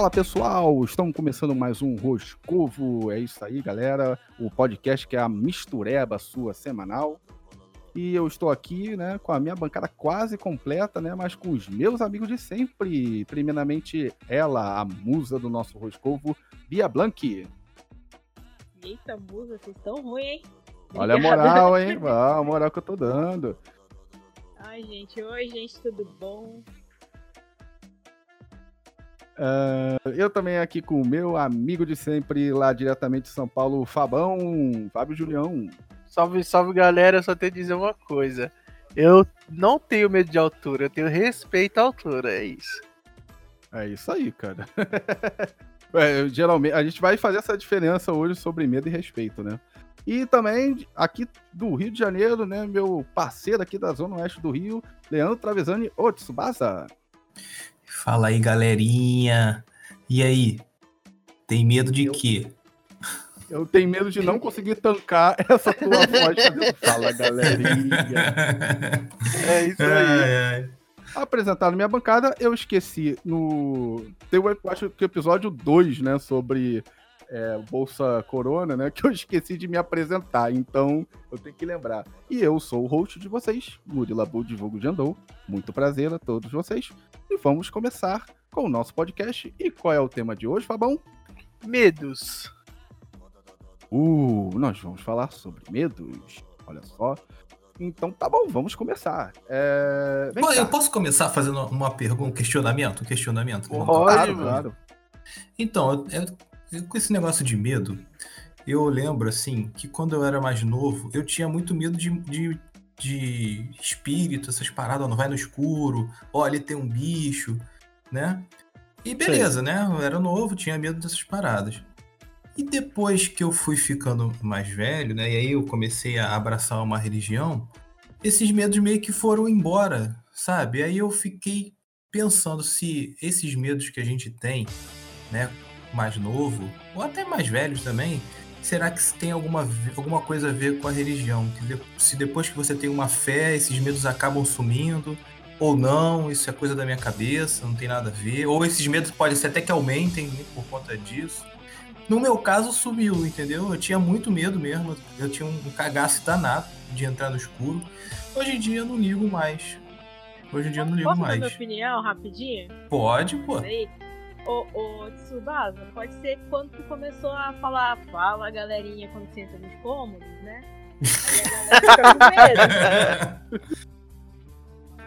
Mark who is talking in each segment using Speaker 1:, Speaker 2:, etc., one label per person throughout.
Speaker 1: Fala pessoal, estamos começando mais um Roscovo. É isso aí, galera. O podcast que é a mistureba sua semanal. E eu estou aqui, né, com a minha bancada quase completa, né, mas com os meus amigos de sempre. Primeiramente, ela, a musa do nosso Roscovo, Bia Blank.
Speaker 2: Eita, musa, vocês estão ruins, hein?
Speaker 1: Olha a moral, hein? Ah, a moral que eu tô dando.
Speaker 2: Ai, gente, oi, gente, tudo bom?
Speaker 1: Uh, eu também aqui com o meu amigo de sempre, lá diretamente de São Paulo, Fabão, Fábio Julião.
Speaker 3: Salve, salve galera, eu só tenho que dizer uma coisa. Eu não tenho medo de altura, eu tenho respeito à altura, é isso.
Speaker 1: É isso aí, cara. é, geralmente, a gente vai fazer essa diferença hoje sobre medo e respeito, né? E também aqui do Rio de Janeiro, né? Meu parceiro aqui da Zona Oeste do Rio, Leandro Travesani Otsubasa.
Speaker 4: Fala aí, galerinha. E aí? Tem medo de
Speaker 1: eu,
Speaker 4: quê?
Speaker 1: Eu tenho medo de não conseguir tancar essa tua voz Fala, galerinha.
Speaker 3: É isso aí. Ai, ai.
Speaker 1: Apresentado minha bancada, eu esqueci no. Tem, eu acho que episódio 2, né? Sobre é, Bolsa Corona, né? Que eu esqueci de me apresentar, então eu tenho que lembrar. E eu sou o host de vocês, Murilo Abu de Vogo de Andou. Muito prazer a todos vocês. E vamos começar com o nosso podcast. E qual é o tema de hoje, Fabão?
Speaker 3: Medos.
Speaker 1: Uh, nós vamos falar sobre medos. Olha só. Então tá bom, vamos começar. É...
Speaker 4: Pô, eu posso começar fazendo uma pergunta, um questionamento? Um questionamento?
Speaker 3: Pode, claro, claro.
Speaker 4: Então, eu, com esse negócio de medo, eu lembro, assim, que quando eu era mais novo, eu tinha muito medo de, de, de espírito, essas paradas, não vai no escuro, olha, ali tem um bicho, né? E beleza, Sim. né? Eu era novo, tinha medo dessas paradas. E depois que eu fui ficando mais velho, né? E aí eu comecei a abraçar uma religião, esses medos meio que foram embora, sabe? Aí eu fiquei pensando se esses medos que a gente tem, né? mais novo, ou até mais velhos também, será que tem alguma, alguma coisa a ver com a religião? Se depois que você tem uma fé, esses medos acabam sumindo, ou não, isso é coisa da minha cabeça, não tem nada a ver, ou esses medos podem ser até que aumentem né, por conta disso. No meu caso, sumiu, entendeu? Eu tinha muito medo mesmo, eu tinha um cagaço danado de entrar no escuro. Hoje em dia eu não ligo mais. Hoje em dia eu não ligo
Speaker 2: Posso
Speaker 4: mais.
Speaker 2: Posso dar minha opinião rapidinho?
Speaker 4: Pode, pô. Aí
Speaker 2: ô, ô Tsubasa, pode ser quando tu começou a falar, fala galerinha quando você entra nos cômodos, né?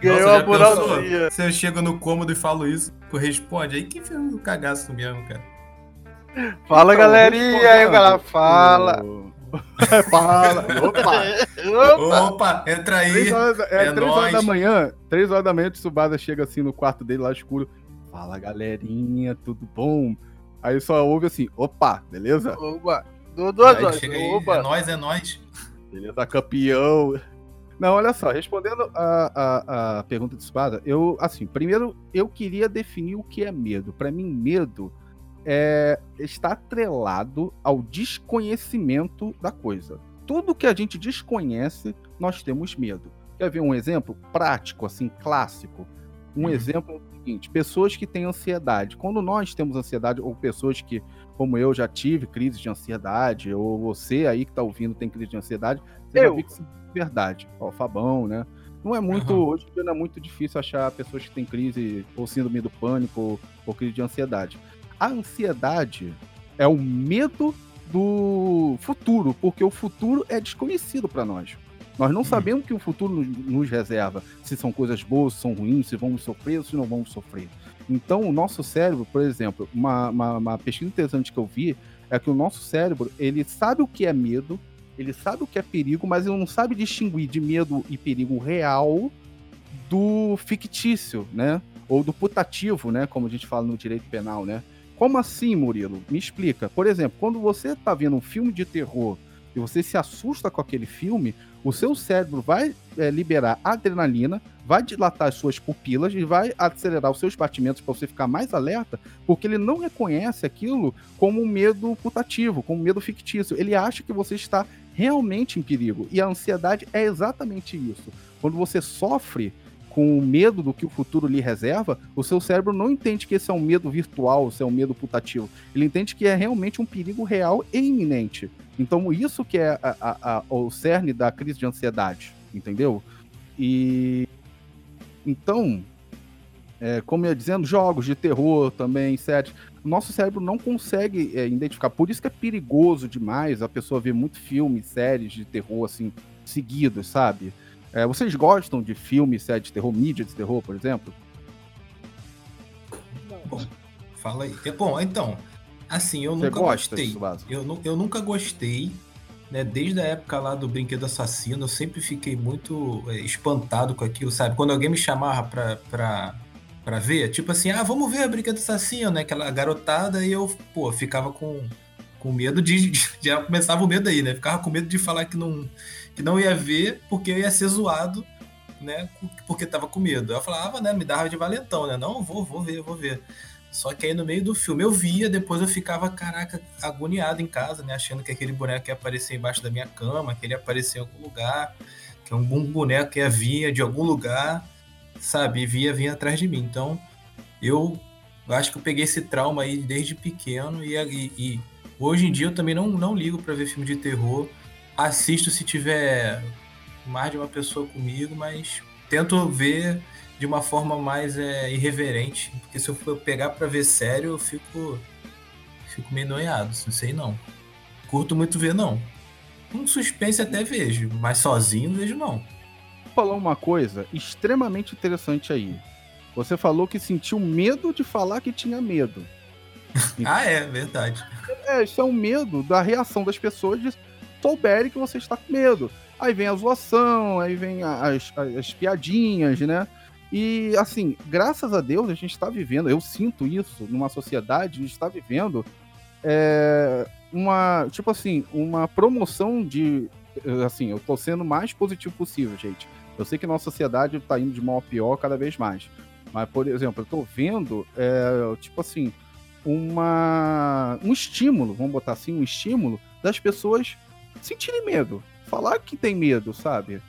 Speaker 3: Ganhou a moralzinha.
Speaker 4: Se eu chego no cômodo e falo isso, tu responde, aí que fez um cagaço mesmo, cara.
Speaker 3: Fala então, galerinha, aí o galera fala.
Speaker 1: Fala.
Speaker 4: Opa. Opa! Opa, entra aí.
Speaker 1: Três horas, é, é três horas da manhã, três horas da manhã, o Tsubasa chega assim no quarto dele lá escuro. Fala galerinha, tudo bom? Aí só ouve assim, opa, beleza?
Speaker 3: Opa, duas horas.
Speaker 4: Opa. É nóis, é nóis.
Speaker 1: Beleza, campeão. Não, olha só, respondendo a, a, a pergunta de espada, eu, assim, primeiro eu queria definir o que é medo. Para mim, medo é, está atrelado ao desconhecimento da coisa. Tudo que a gente desconhece, nós temos medo. Quer ver um exemplo prático, assim, clássico? Um uhum. exemplo seguinte: pessoas que têm ansiedade. Quando nós temos ansiedade, ou pessoas que, como eu, já tive crise de ansiedade, ou você aí que está ouvindo tem crise de ansiedade, você eu. vai ver que isso é verdade. Ó, Fabão, né? Não é muito, uhum. hoje em dia não é muito difícil achar pessoas que têm crise ou síndrome do pânico ou, ou crise de ansiedade. A ansiedade é o medo do futuro, porque o futuro é desconhecido para nós. Nós não sabemos que o futuro nos reserva, se são coisas boas, se são ruins, se vamos sofrer ou se não vamos sofrer. Então, o nosso cérebro, por exemplo, uma, uma, uma, pesquisa interessante que eu vi é que o nosso cérebro, ele sabe o que é medo, ele sabe o que é perigo, mas ele não sabe distinguir de medo e perigo real do fictício, né? Ou do putativo, né? Como a gente fala no direito penal, né? Como assim, Murilo? Me explica. Por exemplo, quando você está vendo um filme de terror e você se assusta com aquele filme, o seu cérebro vai é, liberar adrenalina, vai dilatar as suas pupilas e vai acelerar os seus batimentos para você ficar mais alerta, porque ele não reconhece aquilo como um medo putativo, como um medo fictício. Ele acha que você está realmente em perigo. E a ansiedade é exatamente isso. Quando você sofre com medo do que o futuro lhe reserva, o seu cérebro não entende que esse é um medo virtual, esse é um medo putativo. Ele entende que é realmente um perigo real e iminente. Então, isso que é a, a, a, o cerne da crise de ansiedade, entendeu? E. Então, é, como eu ia dizendo, jogos de terror também, séries. O nosso cérebro não consegue é, identificar. Por isso que é perigoso demais a pessoa ver muito filme, séries de terror, assim, seguidos, sabe? É, vocês gostam de filmes, séries de terror, mídia de terror, por exemplo?
Speaker 4: Bom, fala aí. É, bom, então, assim, eu Você nunca gostei. Disso, eu, eu nunca gostei, né? Desde a época lá do Brinquedo Assassino, eu sempre fiquei muito é, espantado com aquilo, sabe? Quando alguém me chamava pra, pra, pra ver, tipo assim, ah, vamos ver o Brinquedo Assassino, né? Aquela garotada, e eu, pô, ficava com, com medo de. Já começava o medo aí, né? Ficava com medo de falar que não que não ia ver porque ia ser zoado, né? Porque tava com medo. Eu falava, né? Me dava de valentão, né? Não, vou, vou ver, vou ver. Só que aí no meio do filme eu via, depois eu ficava, caraca, agoniado em casa, né? Achando que aquele boneco ia aparecer embaixo da minha cama, que ele ia aparecer em algum lugar, que um boneco ia vir de algum lugar, sabe? E via, vinha atrás de mim. Então, eu acho que eu peguei esse trauma aí desde pequeno e, e, e hoje em dia eu também não, não ligo para ver filme de terror assisto se tiver mais de uma pessoa comigo, mas tento ver de uma forma mais é, irreverente, porque se eu for pegar para ver sério, eu fico fico meio noiado, não sei não. Curto muito ver não. Um suspense até vejo, mas sozinho vejo não.
Speaker 1: Vou falar uma coisa extremamente interessante aí. Você falou que sentiu medo de falar que tinha medo.
Speaker 4: ah, é, verdade.
Speaker 1: É, isso é um medo da reação das pessoas de souberem que você está com medo. Aí vem a zoação, aí vem as, as, as piadinhas, né? E assim, graças a Deus a gente está vivendo, eu sinto isso numa sociedade, a gente está vivendo é, uma, tipo assim, uma promoção de, assim, eu tô sendo o mais positivo possível, gente. Eu sei que nossa sociedade está indo de mal a pior cada vez mais. Mas, por exemplo, eu tô vendo, é, tipo assim, uma, um estímulo, vamos botar assim, um estímulo das pessoas sentirem medo. Falar que tem medo, sabe?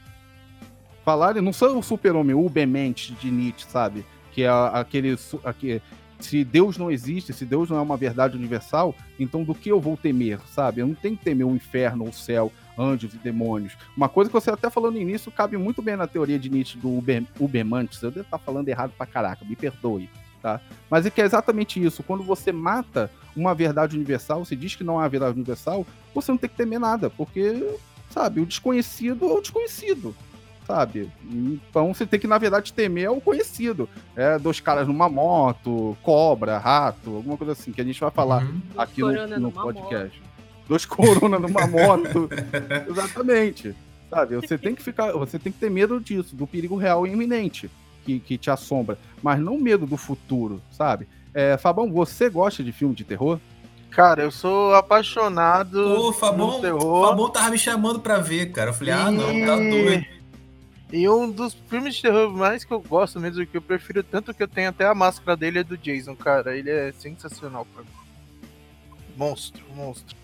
Speaker 1: Falar, não sou o super-homem, o Ubermente de Nietzsche, sabe? Que é aquele, aquele. Se Deus não existe, se Deus não é uma verdade universal, então do que eu vou temer, sabe? Eu não tenho que temer o inferno, o céu, anjos e demônios. Uma coisa que você até falou no início cabe muito bem na teoria de Nietzsche do Uber, Ubermantes. Eu devo estar falando errado pra caraca, me perdoe, tá? Mas é que é exatamente isso. Quando você mata uma verdade universal, você diz que não há verdade universal, você não tem que temer nada, porque, sabe, o desconhecido é o desconhecido, sabe? Então você tem que, na verdade, temer o conhecido. É dois caras numa moto, cobra, rato, alguma coisa assim, que a gente vai falar uhum. aqui no, no podcast. Moto. Dois corona numa moto. Exatamente. Sabe, você tem que ficar, você tem que ter medo disso, do perigo real e iminente que, que te assombra, mas não medo do futuro, sabe? É, Fabão, você gosta de filme de terror?
Speaker 3: Cara, eu sou apaixonado Ô,
Speaker 4: Fabão, terror. Fabão tava me chamando pra ver, cara. Eu falei, e... ah, não, tá doido.
Speaker 3: E um dos filmes de terror mais que eu gosto mesmo, que eu prefiro tanto que eu tenho até a máscara dele, é do Jason, cara. Ele é sensacional pra mim. Monstro, monstro.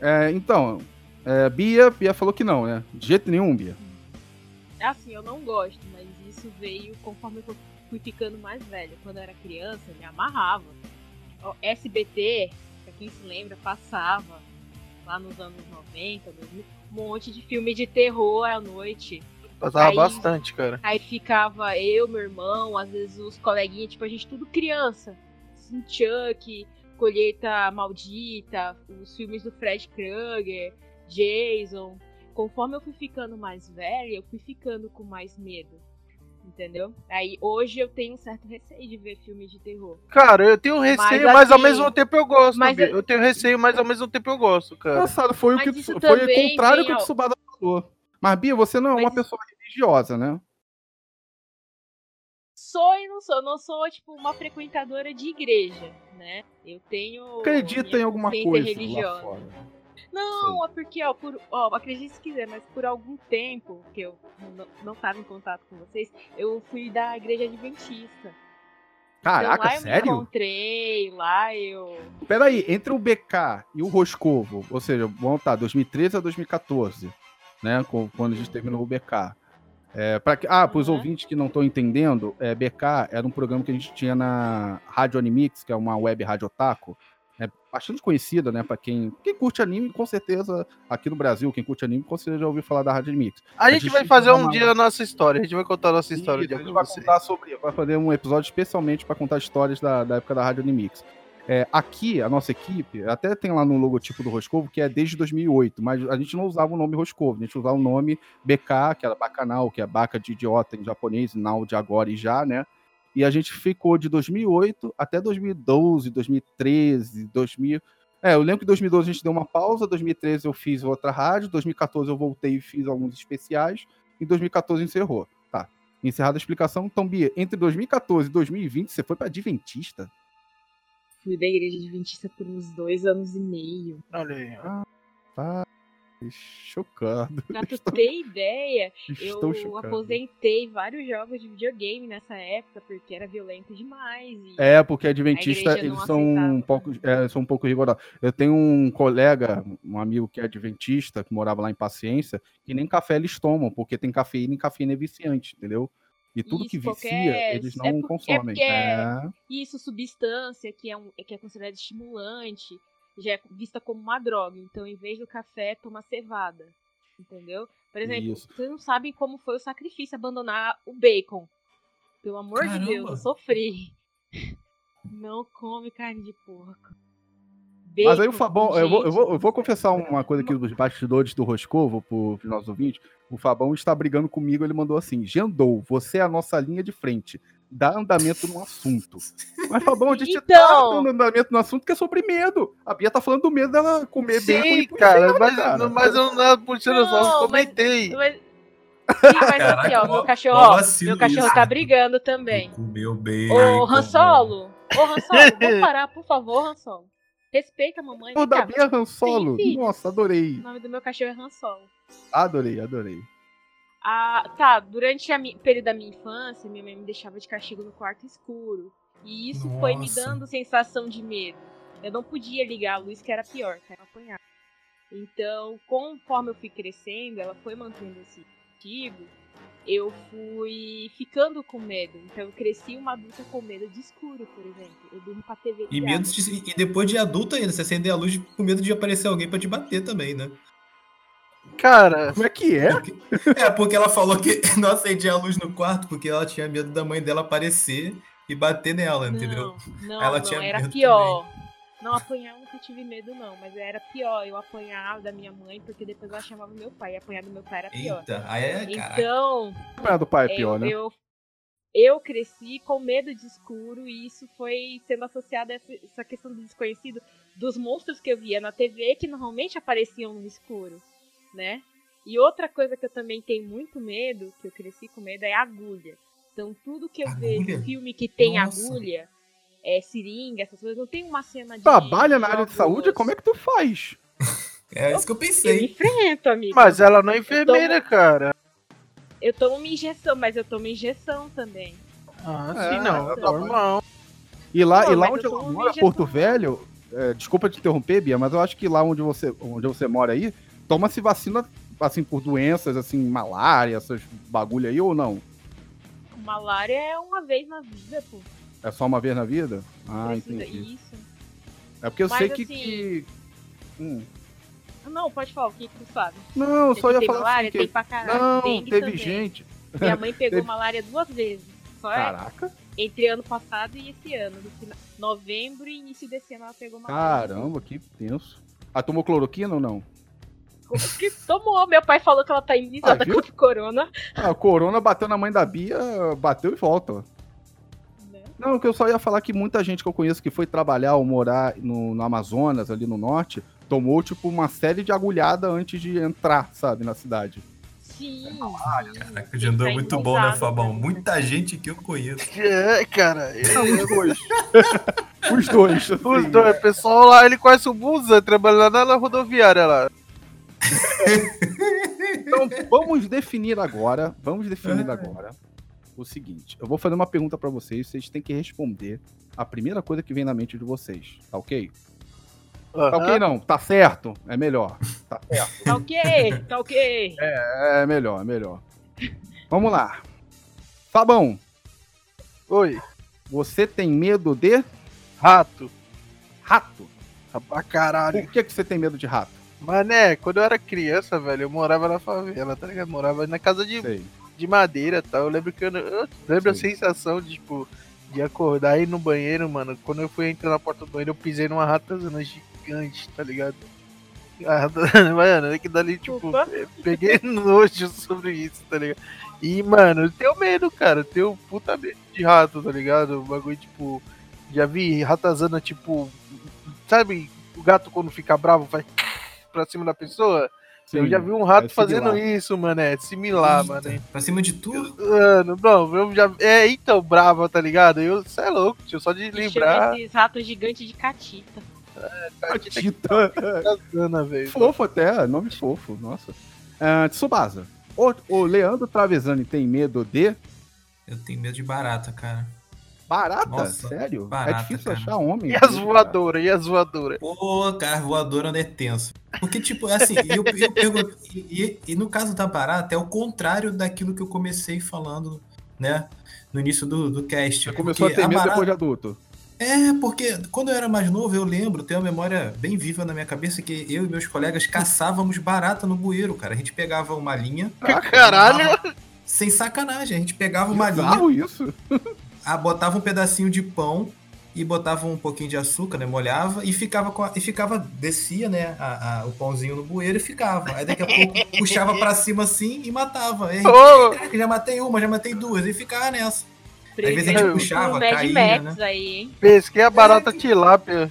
Speaker 1: É, então, é, Bia, Bia falou que não, né? De jeito nenhum, Bia.
Speaker 2: Assim, eu não gosto, mas isso veio conforme eu fui ficando mais velha. Quando eu era criança, me amarrava. O SBT, pra quem se lembra, passava lá nos anos 90, 2000, um monte de filme de terror à noite.
Speaker 3: Passava aí, bastante, cara.
Speaker 2: Aí ficava eu, meu irmão, às vezes os coleguinhas, tipo, a gente tudo criança. Assim, Chuck, Colheita Maldita, os filmes do Fred Krueger, Jason. Conforme eu fui ficando mais velha, eu fui ficando com mais medo entendeu? Aí hoje eu tenho um certo receio de ver filmes de terror.
Speaker 3: Cara, eu tenho receio, mas, mas ao assim, mesmo tempo eu gosto. Mas eu... eu... tenho receio, mas ao mesmo tempo eu gosto, cara.
Speaker 1: Engraçado, foi mas o que foi o contrário que o Tsubada falou. Mas Bia, você não é uma pessoa religiosa, né?
Speaker 2: Sou e não sou, não sou tipo uma frequentadora de igreja, né? Eu tenho
Speaker 1: Acredita em alguma coisa religiosa. Lá fora.
Speaker 2: Não, Sim. é porque, ó, por, ó, acredite se quiser, mas por algum tempo que eu não estava em contato com vocês, eu fui da igreja adventista.
Speaker 1: Caraca,
Speaker 2: então, lá
Speaker 1: sério?
Speaker 2: Eu me encontrei, lá eu.
Speaker 1: Peraí, entre o BK e o Roscovo, ou seja, vamos tá, 2013 a 2014, né? Quando a gente terminou o BK. É, pra, que- ah, para os
Speaker 2: Uhum.
Speaker 1: ouvintes que não estão entendendo, é, BK era um programa que a gente tinha na Rádio Animix, que é uma web rádio otaku. É bastante conhecida, né? Para quem, quem curte anime, com certeza, aqui no Brasil, quem curte anime, com certeza já ouviu falar da Rádio Animix.
Speaker 3: A gente
Speaker 1: gente
Speaker 3: vai fazer um dia a nossa história. A gente vai contar a nossa história
Speaker 1: Isso, a gente vai
Speaker 3: de vocês.
Speaker 1: contar sobre, vai fazer um episódio especialmente para contar histórias da, da época da Rádio Animix. É, aqui, a nossa equipe, até tem lá no logotipo do Roscovo, que é desde 2008, mas a gente não usava o nome Roscovo, a gente usava o nome BK, que era Bacanal, que é Baca de Idiota em japonês, Nau de agora e já, né? E a gente ficou de 2008 até 2012, 2013, 2000. É, eu lembro que em 2012 a gente deu uma pausa, 2013 eu fiz outra rádio, 2014 eu voltei e fiz alguns especiais, em 2014 encerrou. Tá. Encerrada a explicação. Então, Bia, entre 2014 e 2020 você foi pra Adventista?
Speaker 2: Fui da igreja adventista por uns dois anos e meio.
Speaker 3: Olha aí.
Speaker 1: Tá. Chocado.
Speaker 2: Pra tu ter ideia,
Speaker 1: Estou
Speaker 2: eu
Speaker 1: chocado.
Speaker 2: aposentei vários jogos de videogame nessa época, porque era violento demais.
Speaker 1: É, porque Adventista, eles são um pouco, é, são um pouco rigorosos. Eu tenho um colega, um amigo que é Adventista, que morava lá em Paciência, que nem café eles tomam, porque tem cafeína e cafeína é viciante, entendeu? E tudo
Speaker 2: Isso,
Speaker 1: que vicia,
Speaker 2: qualquer-
Speaker 1: eles
Speaker 2: é
Speaker 1: não
Speaker 2: por- é
Speaker 1: consomem.
Speaker 2: porque-
Speaker 1: É,
Speaker 2: Isso, substância, que é, um, que é considerada estimulante, já é vista como uma droga. Então, em vez do café, toma cevada. Entendeu? Por exemplo,
Speaker 1: Isso.
Speaker 2: vocês não sabem como foi o sacrifício abandonar o bacon. Pelo amor de
Speaker 4: Caramba.
Speaker 2: Deus, eu sofri. Não come carne de porco.
Speaker 1: Mas aí o
Speaker 2: Bacon,
Speaker 1: Fabão, eu vou, eu, vou, eu vou confessar uma coisa aqui dos bastidores do Roscovo pro- pros nossos ouvintes. O Fabão está brigando comigo, ele mandou assim: Gendou, você é a nossa linha de frente. Dá andamento no assunto. Mas, Fabão, a gente tá
Speaker 2: Então.
Speaker 1: dando andamento no assunto que é sobre medo. A Bia tá falando do medo dela comer bacon
Speaker 3: Sim,
Speaker 1: e pro
Speaker 3: cara, mas,
Speaker 1: cara.
Speaker 3: mas eu não puxando só, eu
Speaker 2: mas-
Speaker 3: comentei.
Speaker 2: Mas, Sim, mas aqui,
Speaker 4: Caraca,
Speaker 2: ó,
Speaker 4: mó-
Speaker 2: meu cachorro, ó, meu cachorro
Speaker 4: isso.
Speaker 2: tá brigando também.
Speaker 4: Comeu bem.
Speaker 2: Ô, Han Solo! Ô, Han Solo, vamos parar, por favor, Han Solo. Respeita a mamãe. Vem
Speaker 1: da. Bia Han Solo.
Speaker 2: Tem filhos.
Speaker 1: Nossa, adorei.
Speaker 2: O nome do meu cachorro é Han Solo.
Speaker 1: Adorei, adorei.
Speaker 2: Ah, tá, durante o período da minha infância, minha mãe me deixava de castigo no quarto escuro. E isso foi me
Speaker 4: Nossa.
Speaker 2: dando sensação de medo. Eu não podia ligar a luz, que era pior, que era apanhar. Então, conforme eu fui crescendo, ela foi mantendo esse castigo, eu fui ficando com medo. Então, eu cresci uma adulta com medo de escuro, por exemplo. Eu durmo com a TV
Speaker 4: E, medo de- e depois de adulto ainda, você acender a luz com medo de aparecer alguém pra te bater também, né?
Speaker 3: Cara,
Speaker 1: Como é que é?
Speaker 4: Porque- é, porque ela falou que não acendia a luz no quarto porque ela tinha medo da mãe dela aparecer e bater nela, entendeu?
Speaker 2: Não, não,
Speaker 4: Ela
Speaker 2: não,
Speaker 4: tinha
Speaker 2: era
Speaker 4: medo
Speaker 2: pior. Não apanhar, eu nunca tive medo, não. Mas era pior eu apanhar da minha mãe, porque depois ela chamava meu pai. E apanhar do meu pai era pior.
Speaker 4: Eita, aí é, cara.
Speaker 2: Então,
Speaker 1: A do pai é
Speaker 2: eu,
Speaker 1: pior, né?
Speaker 2: eu, eu cresci com medo de escuro e isso foi sendo associado a essa questão do desconhecido dos monstros que eu via na TV que normalmente apareciam no escuro, né? E outra coisa que eu também tenho muito medo, que eu cresci com medo, é agulha. Então tudo que eu
Speaker 4: Agulha?
Speaker 2: vejo filme que tem
Speaker 4: Nossa.
Speaker 2: agulha, é seringa, essas coisas, não tem uma cena de
Speaker 1: Trabalha na área de saúde, como é que tu faz?
Speaker 4: É isso que eu
Speaker 2: Eu
Speaker 4: pensei.
Speaker 2: enfrento, amigo.
Speaker 3: mas ela não é enfermeira, cara.
Speaker 2: Eu tomo uma injeção, mas eu tomo injeção também.
Speaker 3: Ah,
Speaker 1: É,
Speaker 3: sim, não, é normal.
Speaker 1: E lá,
Speaker 2: Pô,
Speaker 1: e lá onde
Speaker 2: eu um
Speaker 1: mora,
Speaker 2: vegetariano.
Speaker 1: Porto Velho, é, desculpa te interromper, Bia, mas eu acho que lá onde você, onde você mora aí, toma-se vacina, assim, por doenças, assim, malária, essas bagulho aí, ou não?
Speaker 2: Malária é uma vez na vida, pô.
Speaker 1: É só uma vez na vida? Ah,
Speaker 2: Precisa
Speaker 1: entendi.
Speaker 2: isso.
Speaker 1: É porque eu
Speaker 2: Mas,
Speaker 1: sei que...
Speaker 2: assim,
Speaker 1: que- Hum.
Speaker 2: Não, pode falar, o que, que tu sabe?
Speaker 1: Não, eu só ia
Speaker 2: tem
Speaker 1: falar
Speaker 2: malária,
Speaker 1: assim
Speaker 2: tem
Speaker 1: que...
Speaker 2: pra caralho.
Speaker 1: Não,
Speaker 2: dengue
Speaker 1: teve
Speaker 2: também.
Speaker 1: gente...
Speaker 2: Minha mãe pegou
Speaker 1: Teve-
Speaker 2: malária duas vezes. Só é
Speaker 1: Caraca,
Speaker 2: entre ano passado e esse ano. Novembro e início desse ano ela pegou malária.
Speaker 1: caramba, que tenso. Ah, tomou cloroquina ou não?
Speaker 2: Que tomou. Meu pai falou que ela tá imunizada
Speaker 1: Ah,
Speaker 2: contra o corona.
Speaker 1: Ah, o corona bateu na mãe da Bia, bateu e volta.
Speaker 2: né?
Speaker 1: Não, que eu só ia falar que muita gente que eu conheço que foi trabalhar ou morar no, no Amazonas, ali no norte, tomou, tipo, uma série de agulhada antes de entrar, sabe, na cidade.
Speaker 2: Sim.
Speaker 4: Caraca, já andou
Speaker 2: Tá
Speaker 4: muito bom, né, Fabão?
Speaker 2: né?
Speaker 4: Muita gente que eu conheço.
Speaker 3: É, cara.
Speaker 1: Os dois. Os dois.
Speaker 3: Os
Speaker 1: assim.
Speaker 3: dois, o pessoal lá, ele conhece o Busa, trabalhando lá na rodoviária lá.
Speaker 1: Então, vamos definir agora, vamos definir
Speaker 4: Ah.
Speaker 1: agora o seguinte. Eu vou fazer uma pergunta pra vocês, vocês têm que responder a primeira coisa que vem na mente de vocês, tá ok? Tá ok não, tá certo, é melhor. Tá certo,
Speaker 2: Tá ok, tá ok.
Speaker 1: é melhor, é melhor. Vamos lá. Fabão,
Speaker 3: Oi,
Speaker 1: você tem medo de
Speaker 3: rato.
Speaker 1: rato?
Speaker 3: Pra caralho.
Speaker 1: Por que, que você tem medo de rato?
Speaker 3: Mané, quando eu era criança, velho, eu morava na favela, tá ligado? Morava na casa de,
Speaker 1: Sei.
Speaker 3: de madeira e tal. Eu lembro que eu, eu lembro a
Speaker 1: Sim.
Speaker 3: sensação de, tipo, de acordar e ir no banheiro, mano. Quando eu fui entrar na porta do banheiro, eu pisei numa ratazana gigante, tá ligado? A ratazana, mano, é que dali, tipo,
Speaker 2: Opa.
Speaker 3: eu peguei nojo sobre isso, tá ligado? E, mano, eu tenho medo, cara. Eu tenho puta medo de rato, tá ligado? O bagulho, tipo, já vi ratazana, tipo, sabe o gato quando fica bravo vai pra cima da pessoa? eu
Speaker 1: Sim,
Speaker 3: já vi um rato
Speaker 1: é
Speaker 3: fazendo isso, mano. É similar,
Speaker 4: Eita,
Speaker 3: mano.
Speaker 4: Pra cima de tudo.
Speaker 3: Mano, não, eu já. É, então, brava, tá ligado? Eu, cê é louco, tio, só de lembrar.
Speaker 2: esses ratos gigantes de catita.
Speaker 1: Catita.
Speaker 3: Ratazana, velho.
Speaker 1: Fofo até, nome fofo, nossa. Ah, Tsubasa, o, o Leandro Travesani tem medo de
Speaker 4: Eu tenho medo de barata, cara.
Speaker 1: Barata?
Speaker 4: Nossa,
Speaker 1: Sério?
Speaker 4: barata,
Speaker 1: é difícil
Speaker 4: cara.
Speaker 1: achar homem.
Speaker 3: E as voadoras, e as voadoras?
Speaker 4: Pô, cara, voadora não é tenso. Porque, tipo, assim, eu, eu pergunto. E, e- e no caso da barata, é o contrário daquilo que eu comecei falando, né? No início do, do cast.
Speaker 1: Você começou a ter medo
Speaker 4: barata-
Speaker 1: depois de adulto.
Speaker 4: É, porque quando eu era mais novo, eu lembro, tenho uma memória bem viva na minha cabeça que eu e meus colegas caçávamos barata no bueiro, cara. A gente pegava uma linha.
Speaker 3: Caralho!
Speaker 4: Sem sacanagem, a gente pegava uma linha,
Speaker 1: Bizarro isso.
Speaker 4: Ah, botava um pedacinho de pão e botava um pouquinho de açúcar, né? Molhava e ficava com a- e ficava descia, né? a- a- o pãozinho no bueiro e ficava. Aí daqui a pouco puxava pra cima assim e matava. Aí, "Caraca, já matei uma, já matei duas e ficava nessa. Às vezes a gente puxava,
Speaker 2: Mad
Speaker 4: caía,
Speaker 2: Max
Speaker 4: né?
Speaker 2: aí, hein?
Speaker 3: pesquei a barata tilápia.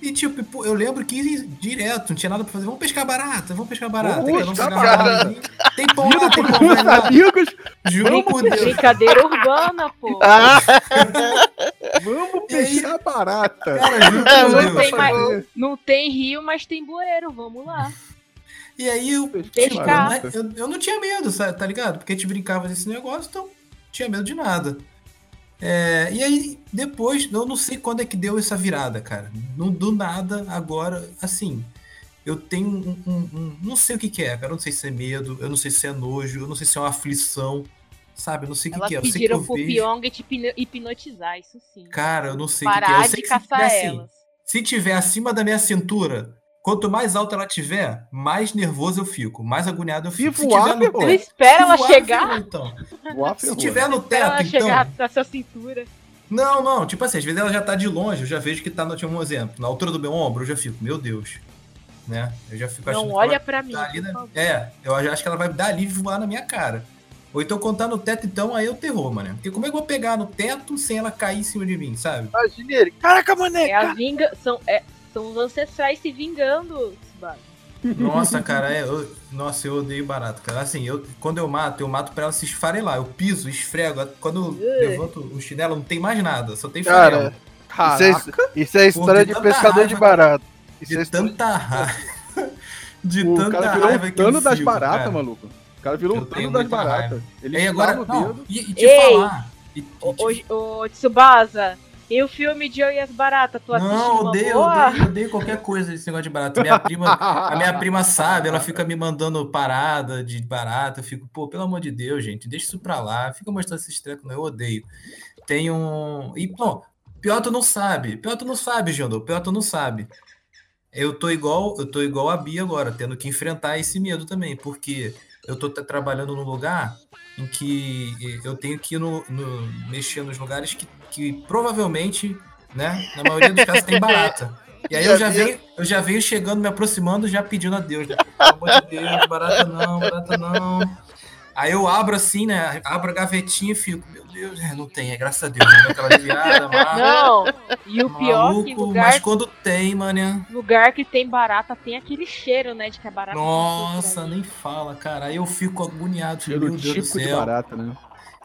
Speaker 4: E tipo, eu lembro que direto, não tinha nada pra fazer. Vamos pescar barata, vamos pescar barata.
Speaker 1: Pescar
Speaker 4: pegava
Speaker 3: barata.
Speaker 4: linha. Tem pão lá, tem pão lá.
Speaker 1: amigos,
Speaker 4: Juro por Deus.
Speaker 2: Brincadeira urbana, pô.
Speaker 3: Ah,
Speaker 1: vamos
Speaker 4: E aí?
Speaker 1: pescar barata.
Speaker 4: Cara, juro por
Speaker 3: não
Speaker 4: Deus.
Speaker 2: tem mais- Não tem rio, mas tem bueiro. Vamos lá.
Speaker 4: E aí eu,
Speaker 1: pescar
Speaker 4: tipo,
Speaker 1: barata.
Speaker 4: eu, eu não tinha medo, sabe, tá ligado? Porque a gente brincava desse negócio, então não tinha medo de nada. É, e aí, depois, eu não sei quando é que deu essa virada, cara. Não, do nada, agora, assim, eu tenho um, um- um- Não sei o que, que é, cara. Eu não sei se é medo, eu não sei se é nojo, eu não sei se é uma aflição, sabe? Eu não sei o que, que é. Eu sei que eu
Speaker 2: pediram pro
Speaker 4: vejo.
Speaker 2: Pyong te hipno- hipnotizar, isso sim.
Speaker 4: Cara, eu não sei o que, que é.
Speaker 2: Parar
Speaker 4: Eu sei
Speaker 2: de
Speaker 4: que se
Speaker 2: caçar
Speaker 4: tiver, assim, se tiver acima da minha cintura, quanto mais alta ela tiver, mais nervoso eu fico, mais agoniado eu fico.
Speaker 1: Se voar, ferrou.
Speaker 2: Você espera
Speaker 4: se
Speaker 2: ela
Speaker 4: voar,
Speaker 2: chegar?
Speaker 4: então.
Speaker 1: Voar
Speaker 4: Se tiver no
Speaker 2: Espera ela
Speaker 4: teto, então.
Speaker 2: chegar na sua cintura.
Speaker 4: Não, não, tipo assim, às vezes ela já tá de longe, eu já vejo que tá, no, tipo, um exemplo, na altura do meu ombro, eu já fico, meu Deus. Né? Eu já fico achando
Speaker 2: Não olha
Speaker 4: ela
Speaker 2: pra mim.
Speaker 4: né? É, eu já acho que ela vai dar ali e voar na minha cara. Ou então quando tá no teto, então, aí é o terror, mano. Porque como é que eu vou pegar no teto sem ela cair em cima de mim, sabe?
Speaker 3: imagine ele. Caraca, mané!
Speaker 2: É a vinga... são, é, são os ancestrais se vingando, Tsubasa.
Speaker 4: Nossa, cara, é, eu- nossa, eu odeio barato, cara. Assim, eu, quando eu mato, eu mato pra ela se esfarelar. Eu piso, esfrego. Quando eu levanto o chinelo, não tem mais nada, só tem
Speaker 3: Cara,
Speaker 4: farelo.
Speaker 3: Isso é, isso é história
Speaker 4: de
Speaker 3: de pescador de
Speaker 4: raiva,
Speaker 3: barato. Isso é
Speaker 4: De
Speaker 3: história
Speaker 4: tanta raiva. De
Speaker 1: O
Speaker 4: tanta
Speaker 1: cara virou
Speaker 4: raiva
Speaker 1: o
Speaker 4: que eu
Speaker 1: Tano das baratas,
Speaker 4: cara.
Speaker 1: maluco. O cara virou
Speaker 4: Eu
Speaker 1: o Tano
Speaker 4: tenho
Speaker 1: das baratas. Ele
Speaker 4: E agora, não,
Speaker 1: dedo.
Speaker 4: e, e te
Speaker 2: Ei!
Speaker 4: falar. E, e te-
Speaker 2: Ô, ô, Tsubasa, e o filme Joe e as Baratas? Tu assistiu
Speaker 4: não, odeio, odeio, odeio qualquer coisa desse negócio de barato. Minha prima, a minha prima sabe, ela fica me mandando parada de barata. Eu fico, pô, pelo amor de Deus, gente, deixa isso pra lá. Fica mostrando esses trecos, eu odeio. Tem um. E, não, pior tu não sabe. Pior tu não sabe, Jandô. Pior tu não sabe. Eu tô igual, eu tô igual a Bia agora, tendo que enfrentar esse medo também, porque eu tô tra- trabalhando num lugar em que eu tenho que ir no, no- mexer nos lugares que, que provavelmente, né, na maioria dos casos tem barata. E aí eu já venho, eu já venho chegando, me aproximando, já pedindo a Deus, né? Pelo amor de Deus, barata não, barata não. Aí eu abro assim, né? Abro a gavetinha e fico, meu Deus, é, não tem, é graças a Deus, né? Aquela mas,
Speaker 2: Não, e o pior que
Speaker 4: maluco,
Speaker 2: lugar,
Speaker 4: mas quando tem, mané.
Speaker 2: lugar que tem barata tem aquele cheiro, né? De que a barata
Speaker 4: Nossa, nem fala, cara. Aí eu fico agoniado,
Speaker 1: Cheiro
Speaker 4: meu Deus do
Speaker 1: típico de
Speaker 4: céu.
Speaker 1: barata, né?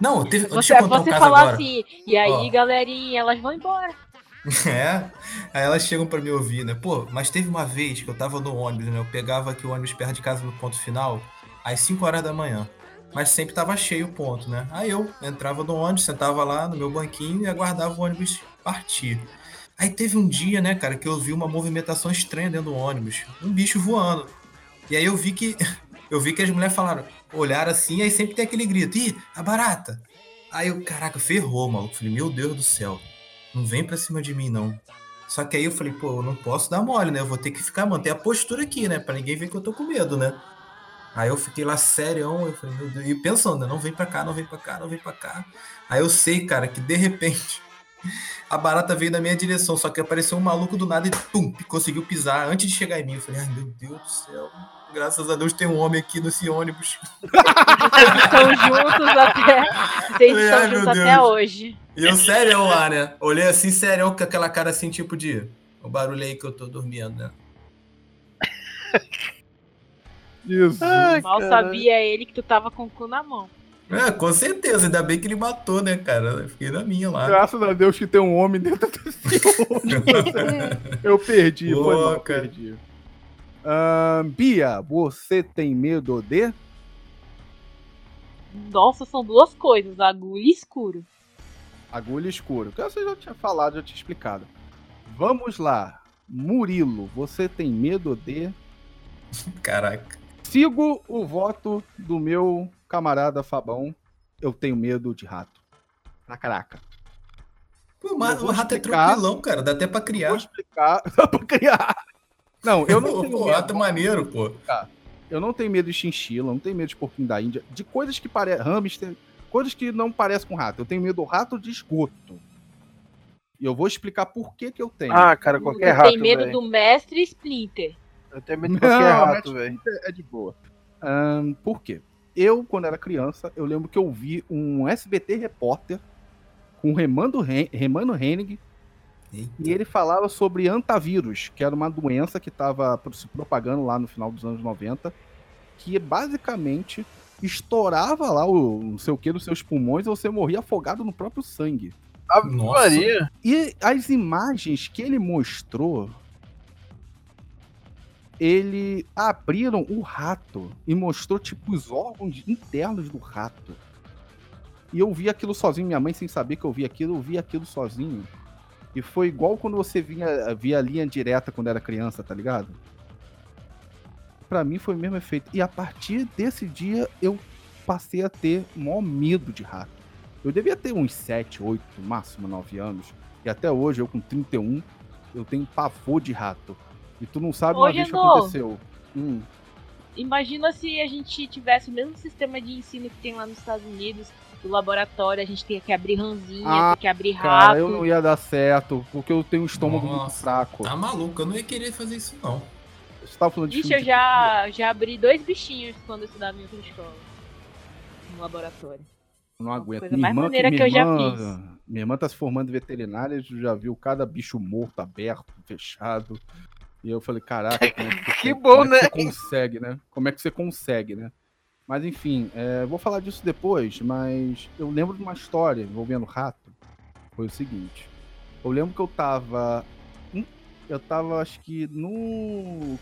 Speaker 4: Não, teve, deixa
Speaker 2: Você,
Speaker 4: eu contar um
Speaker 2: você
Speaker 4: caso
Speaker 2: falar
Speaker 4: agora.
Speaker 2: assim, e aí,
Speaker 4: Ó.
Speaker 2: galerinha, elas vão embora.
Speaker 4: É. Aí elas chegam pra me ouvir, né? Pô, mas teve uma vez que eu tava no ônibus, né? Eu pegava aqui o ônibus perto de casa no ponto final, às 5 horas da manhã. Mas sempre tava cheio o ponto, né? Aí eu entrava no ônibus, sentava lá no meu banquinho e aguardava o ônibus partir. Aí teve um dia, né, cara, que eu vi uma movimentação estranha dentro do ônibus. Um bicho voando. E aí eu vi que. eu vi que as mulheres falaram, olharam assim, aí sempre tem aquele grito, ih, a barata. Aí eu, caraca, ferrou, maluco. Falei, meu Deus do céu, não vem pra cima de mim, não. Só que aí eu falei, pô, eu não posso dar mole, né? Eu vou ter que ficar, manter a postura aqui, né? Pra ninguém ver que eu tô com medo, né? Aí eu fiquei lá serião, eu falei, meu Deus, e pensando, né? Não vem pra cá, não vem pra cá, não vem pra cá. Aí eu sei, cara, que de repente a barata veio na minha direção, só que apareceu um maluco do nada e pum, conseguiu pisar antes de chegar em mim. Eu falei, ai meu Deus do céu, graças a Deus tem um homem aqui nesse ônibus.
Speaker 2: Vocês estão juntos até. Vocês
Speaker 4: Ai,
Speaker 2: estão juntos até
Speaker 4: Deus.
Speaker 2: hoje.
Speaker 4: E eu sério lá, né? Olhei assim, sério, com aquela cara assim, tipo de. O barulho aí que eu tô dormindo, né?
Speaker 1: Jesus.
Speaker 3: Ai,
Speaker 2: Mal
Speaker 3: caralho.
Speaker 2: sabia ele que tu tava com o cu na mão.
Speaker 4: É, com certeza, ainda bem que ele matou, né, cara? Eu fiquei na minha lá.
Speaker 1: Graças a Deus que tem um homem dentro desse ônibus. Eu perdi, foi
Speaker 4: Pô,
Speaker 1: mal,
Speaker 4: cara.
Speaker 1: perdi. Ahn, Bia, você tem medo de?
Speaker 2: Nossa, são duas coisas, agulha e escuro.
Speaker 1: Agulha escura. Que você já tinha falado, já tinha explicado. Vamos lá. Murilo, você tem medo de?
Speaker 4: Caraca.
Speaker 1: Sigo o voto do meu camarada Fabão. Eu tenho medo de rato. Na caraca.
Speaker 4: Pô, mas
Speaker 1: vou
Speaker 4: o rato
Speaker 1: explicar.
Speaker 4: é tranquilão, cara. Dá até pra
Speaker 1: Vou
Speaker 4: criar.
Speaker 1: explicar. Dá pra criar. Não, eu não tenho
Speaker 4: Pô,
Speaker 1: medo.
Speaker 4: rato maneiro, pô.
Speaker 1: Eu não tenho medo de chinchila, não tenho medo de porquinho da Índia, de coisas que parecem. hamster, coisas que não parecem com rato. Eu tenho medo do rato de esgoto. E eu vou explicar por que, que eu tenho.
Speaker 3: Ah, cara, qualquer
Speaker 2: tu
Speaker 3: rato,
Speaker 2: tem medo
Speaker 3: velho.
Speaker 2: do mestre Splinter.
Speaker 3: Eu tenho medo de
Speaker 1: Não,
Speaker 3: qualquer
Speaker 1: mas-
Speaker 3: rato, velho.
Speaker 1: É de boa. Ahn, por quê? Eu, quando era criança, eu lembro que eu vi um SBT repórter com o Remando, Ren- Remano Hennig
Speaker 4: Eita.
Speaker 1: e ele falava sobre antavírus, que era uma doença que estava se propagando lá no final dos anos 90, que basicamente estourava lá o não sei o que dos seus pulmões e você morria afogado no próprio sangue.
Speaker 4: Nossa.
Speaker 3: Maria.
Speaker 1: E as imagens que ele mostrou, ele abriram o rato e mostrou tipo os órgãos internos do rato. E eu vi aquilo sozinho, minha mãe sem saber que eu vi aquilo, eu vi aquilo sozinho. E foi igual quando você vinha, via a linha direta quando era criança, tá ligado? Pra mim foi o mesmo efeito. E a partir desse dia eu passei a ter maior medo de rato. Eu devia ter uns 7, 8, no máximo 9 anos. E até hoje, eu com 31, eu tenho pavor de rato. E tu não sabe uma vez que
Speaker 2: Genô.
Speaker 1: aconteceu. Hum,
Speaker 2: Imagina se a gente tivesse o mesmo sistema de ensino que tem lá nos Estados Unidos, do laboratório, a gente tinha que abrir ranzinha,
Speaker 1: Ah,
Speaker 2: tem que abrir rato.
Speaker 1: cara, eu não ia dar certo, porque eu tenho um estômago muito
Speaker 4: Nossa.
Speaker 1: fraco.
Speaker 4: Tá maluco, eu não ia querer fazer isso, não.
Speaker 1: Você tava falando de
Speaker 2: Ixi, eu
Speaker 1: de-
Speaker 2: já, já abri dois bichinhos quando eu estudava em outra escola. No laboratório.
Speaker 1: Não aguento.
Speaker 2: Coisa
Speaker 1: minha
Speaker 2: mais
Speaker 1: irmã,
Speaker 2: maneira
Speaker 1: minha
Speaker 2: que eu já
Speaker 1: irmã- Minha irmã tá se formando em veterinária, já viu cada bicho morto, aberto, fechado. E eu falei, caraca, como é que,
Speaker 3: Que
Speaker 1: como
Speaker 3: bom,
Speaker 1: é que
Speaker 3: né?
Speaker 1: você consegue, né? Como é que você consegue, né? Mas enfim, é, vou falar disso depois, mas eu lembro de uma história envolvendo rato. Foi o seguinte. Eu lembro que eu tava. Eu tava, acho que no.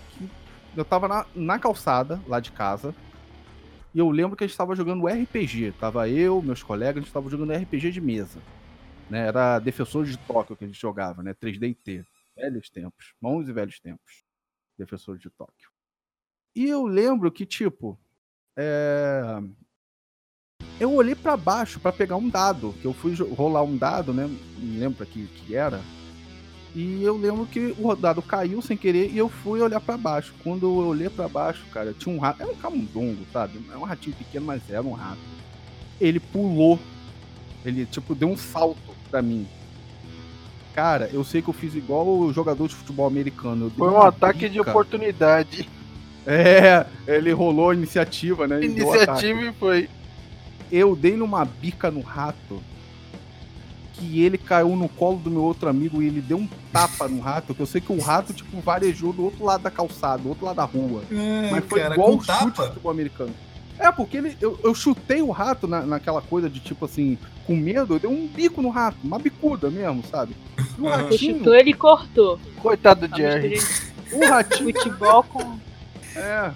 Speaker 1: Eu tava na, na calçada lá de casa. E eu lembro que a gente estava jogando RPG. Tava eu, meus colegas, a gente estava jogando RPG de mesa. Né? Era Defensores de Tóquio que a gente jogava, né? 3D e T. Velhos tempos. Bons e velhos tempos. Defensores de Tóquio. E eu lembro que, tipo. É, Eu olhei pra baixo pra pegar um dado. Que eu fui rolar um dado, né? Não lembro pra que, que era. E eu lembro que o dado caiu sem querer e eu fui olhar pra baixo. Quando eu olhei pra baixo, cara, tinha um rato. Era um camundongo, sabe? É um ratinho pequeno, mas era um rato. Ele pulou. Ele, tipo, deu um salto pra mim. Cara, eu sei que eu fiz igual o jogador de futebol americano.
Speaker 3: Foi um ataque de
Speaker 1: bica.
Speaker 3: oportunidade.
Speaker 1: É, ele rolou a iniciativa, né?
Speaker 3: Iniciativa e foi.
Speaker 1: eu dei numa bica no rato que ele caiu no colo do meu outro amigo e ele deu um tapa no rato, que eu sei que o rato, tipo, varejou do outro lado da calçada, do outro lado da rua. Mas foi
Speaker 4: cara,
Speaker 1: igual
Speaker 4: com
Speaker 1: o chute de
Speaker 4: tapa.
Speaker 1: futebol americano. É, porque ele, eu, eu chutei o rato na, naquela coisa de, tipo assim, com medo, eu dei um bico no rato, uma bicuda mesmo, sabe? E o ratinho,
Speaker 2: chutou, ele cortou.
Speaker 3: Coitado do Jerry.
Speaker 1: o ratinho
Speaker 2: futebol com.
Speaker 1: É.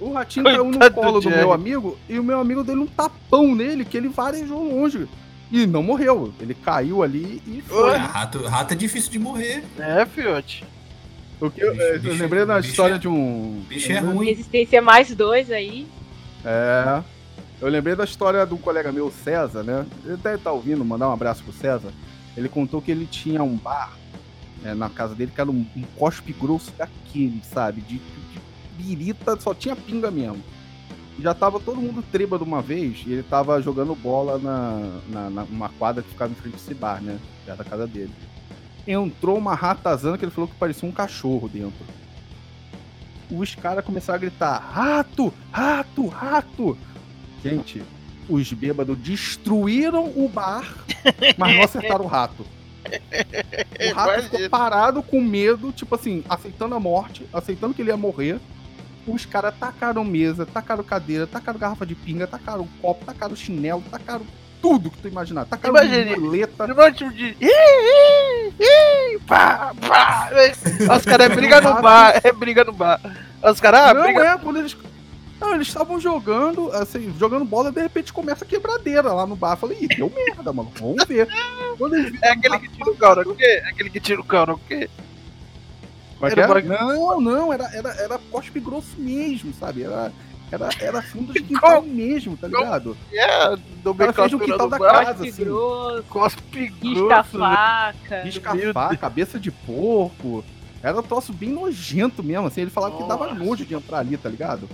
Speaker 1: O ratinho caiu no
Speaker 3: Coitado do
Speaker 1: colo do
Speaker 3: Jerry.
Speaker 1: meu amigo e o meu amigo deu um tapão nele que ele varejou longe. E não morreu. Ele caiu ali e foi.
Speaker 4: Ah, rato, rato é difícil de morrer.
Speaker 3: É, fiote.
Speaker 1: O que eu,
Speaker 4: Bicho-
Speaker 1: eu
Speaker 4: bicho-
Speaker 1: lembrei da história
Speaker 4: é-
Speaker 1: de um.
Speaker 4: Bicho é ruim.
Speaker 2: Resistência mais dois aí.
Speaker 1: É. Eu lembrei da história de um colega meu, César, né? Ele deve estar ouvindo, mandar um abraço pro César. Ele contou que ele tinha um bar né, na casa dele que era um, um cospe grosso daquele, sabe? De, de birita, só tinha pinga mesmo. Já tava todo mundo treba de uma vez e ele tava jogando bola na, na, na- numa quadra que ficava em frente desse bar, né? Perto da casa dele. Entrou uma ratazana que ele falou que parecia um cachorro dentro. Os caras começaram a gritar: rato, rato, rato. Gente, os bêbados destruíram o bar, mas não acertaram o rato. O rato ficou
Speaker 3: Imagina.
Speaker 1: parado com medo, tipo assim, aceitando a morte, aceitando que ele ia morrer. Os caras tacaram mesa, tacaram cadeira, tacaram garrafa de pinga, tacaram copo, tacaram chinelo, tacaram tudo que tu imaginar. Tacaram
Speaker 3: Imagine.
Speaker 1: muleta.
Speaker 3: Meu tipo de. Ih, ih, ih, pá, pá. Os caras é briga no bar, é briga no bar. Os caras, ah,
Speaker 1: não,
Speaker 3: briga.
Speaker 1: é, quando eles. Não, eles estavam jogando, assim, jogando bola, de repente começa a quebradeira lá no bar. Eu Falei, ih, deu merda, mano. Vamos ver. Quando eles
Speaker 3: É aquele que tira o cara, o quê? É aquele que tira o cara, o quê?
Speaker 1: Como é
Speaker 3: Era
Speaker 1: era? Não, não, era, era, era cospe grosso mesmo, sabe? Era, era, era fundo de quintal mesmo, tá ligado?
Speaker 3: É, do
Speaker 1: O cara fez um
Speaker 3: nomenclatura
Speaker 1: quintal da casa,
Speaker 2: Cospe
Speaker 1: assim.
Speaker 2: grosso,
Speaker 3: Cospe
Speaker 2: risca
Speaker 3: grosso. né?
Speaker 2: faca.
Speaker 1: Escafar, cabeça de porco. Era um troço bem nojento mesmo, assim. Ele falava que dava
Speaker 3: Nossa.
Speaker 1: nojo de entrar ali, tá ligado?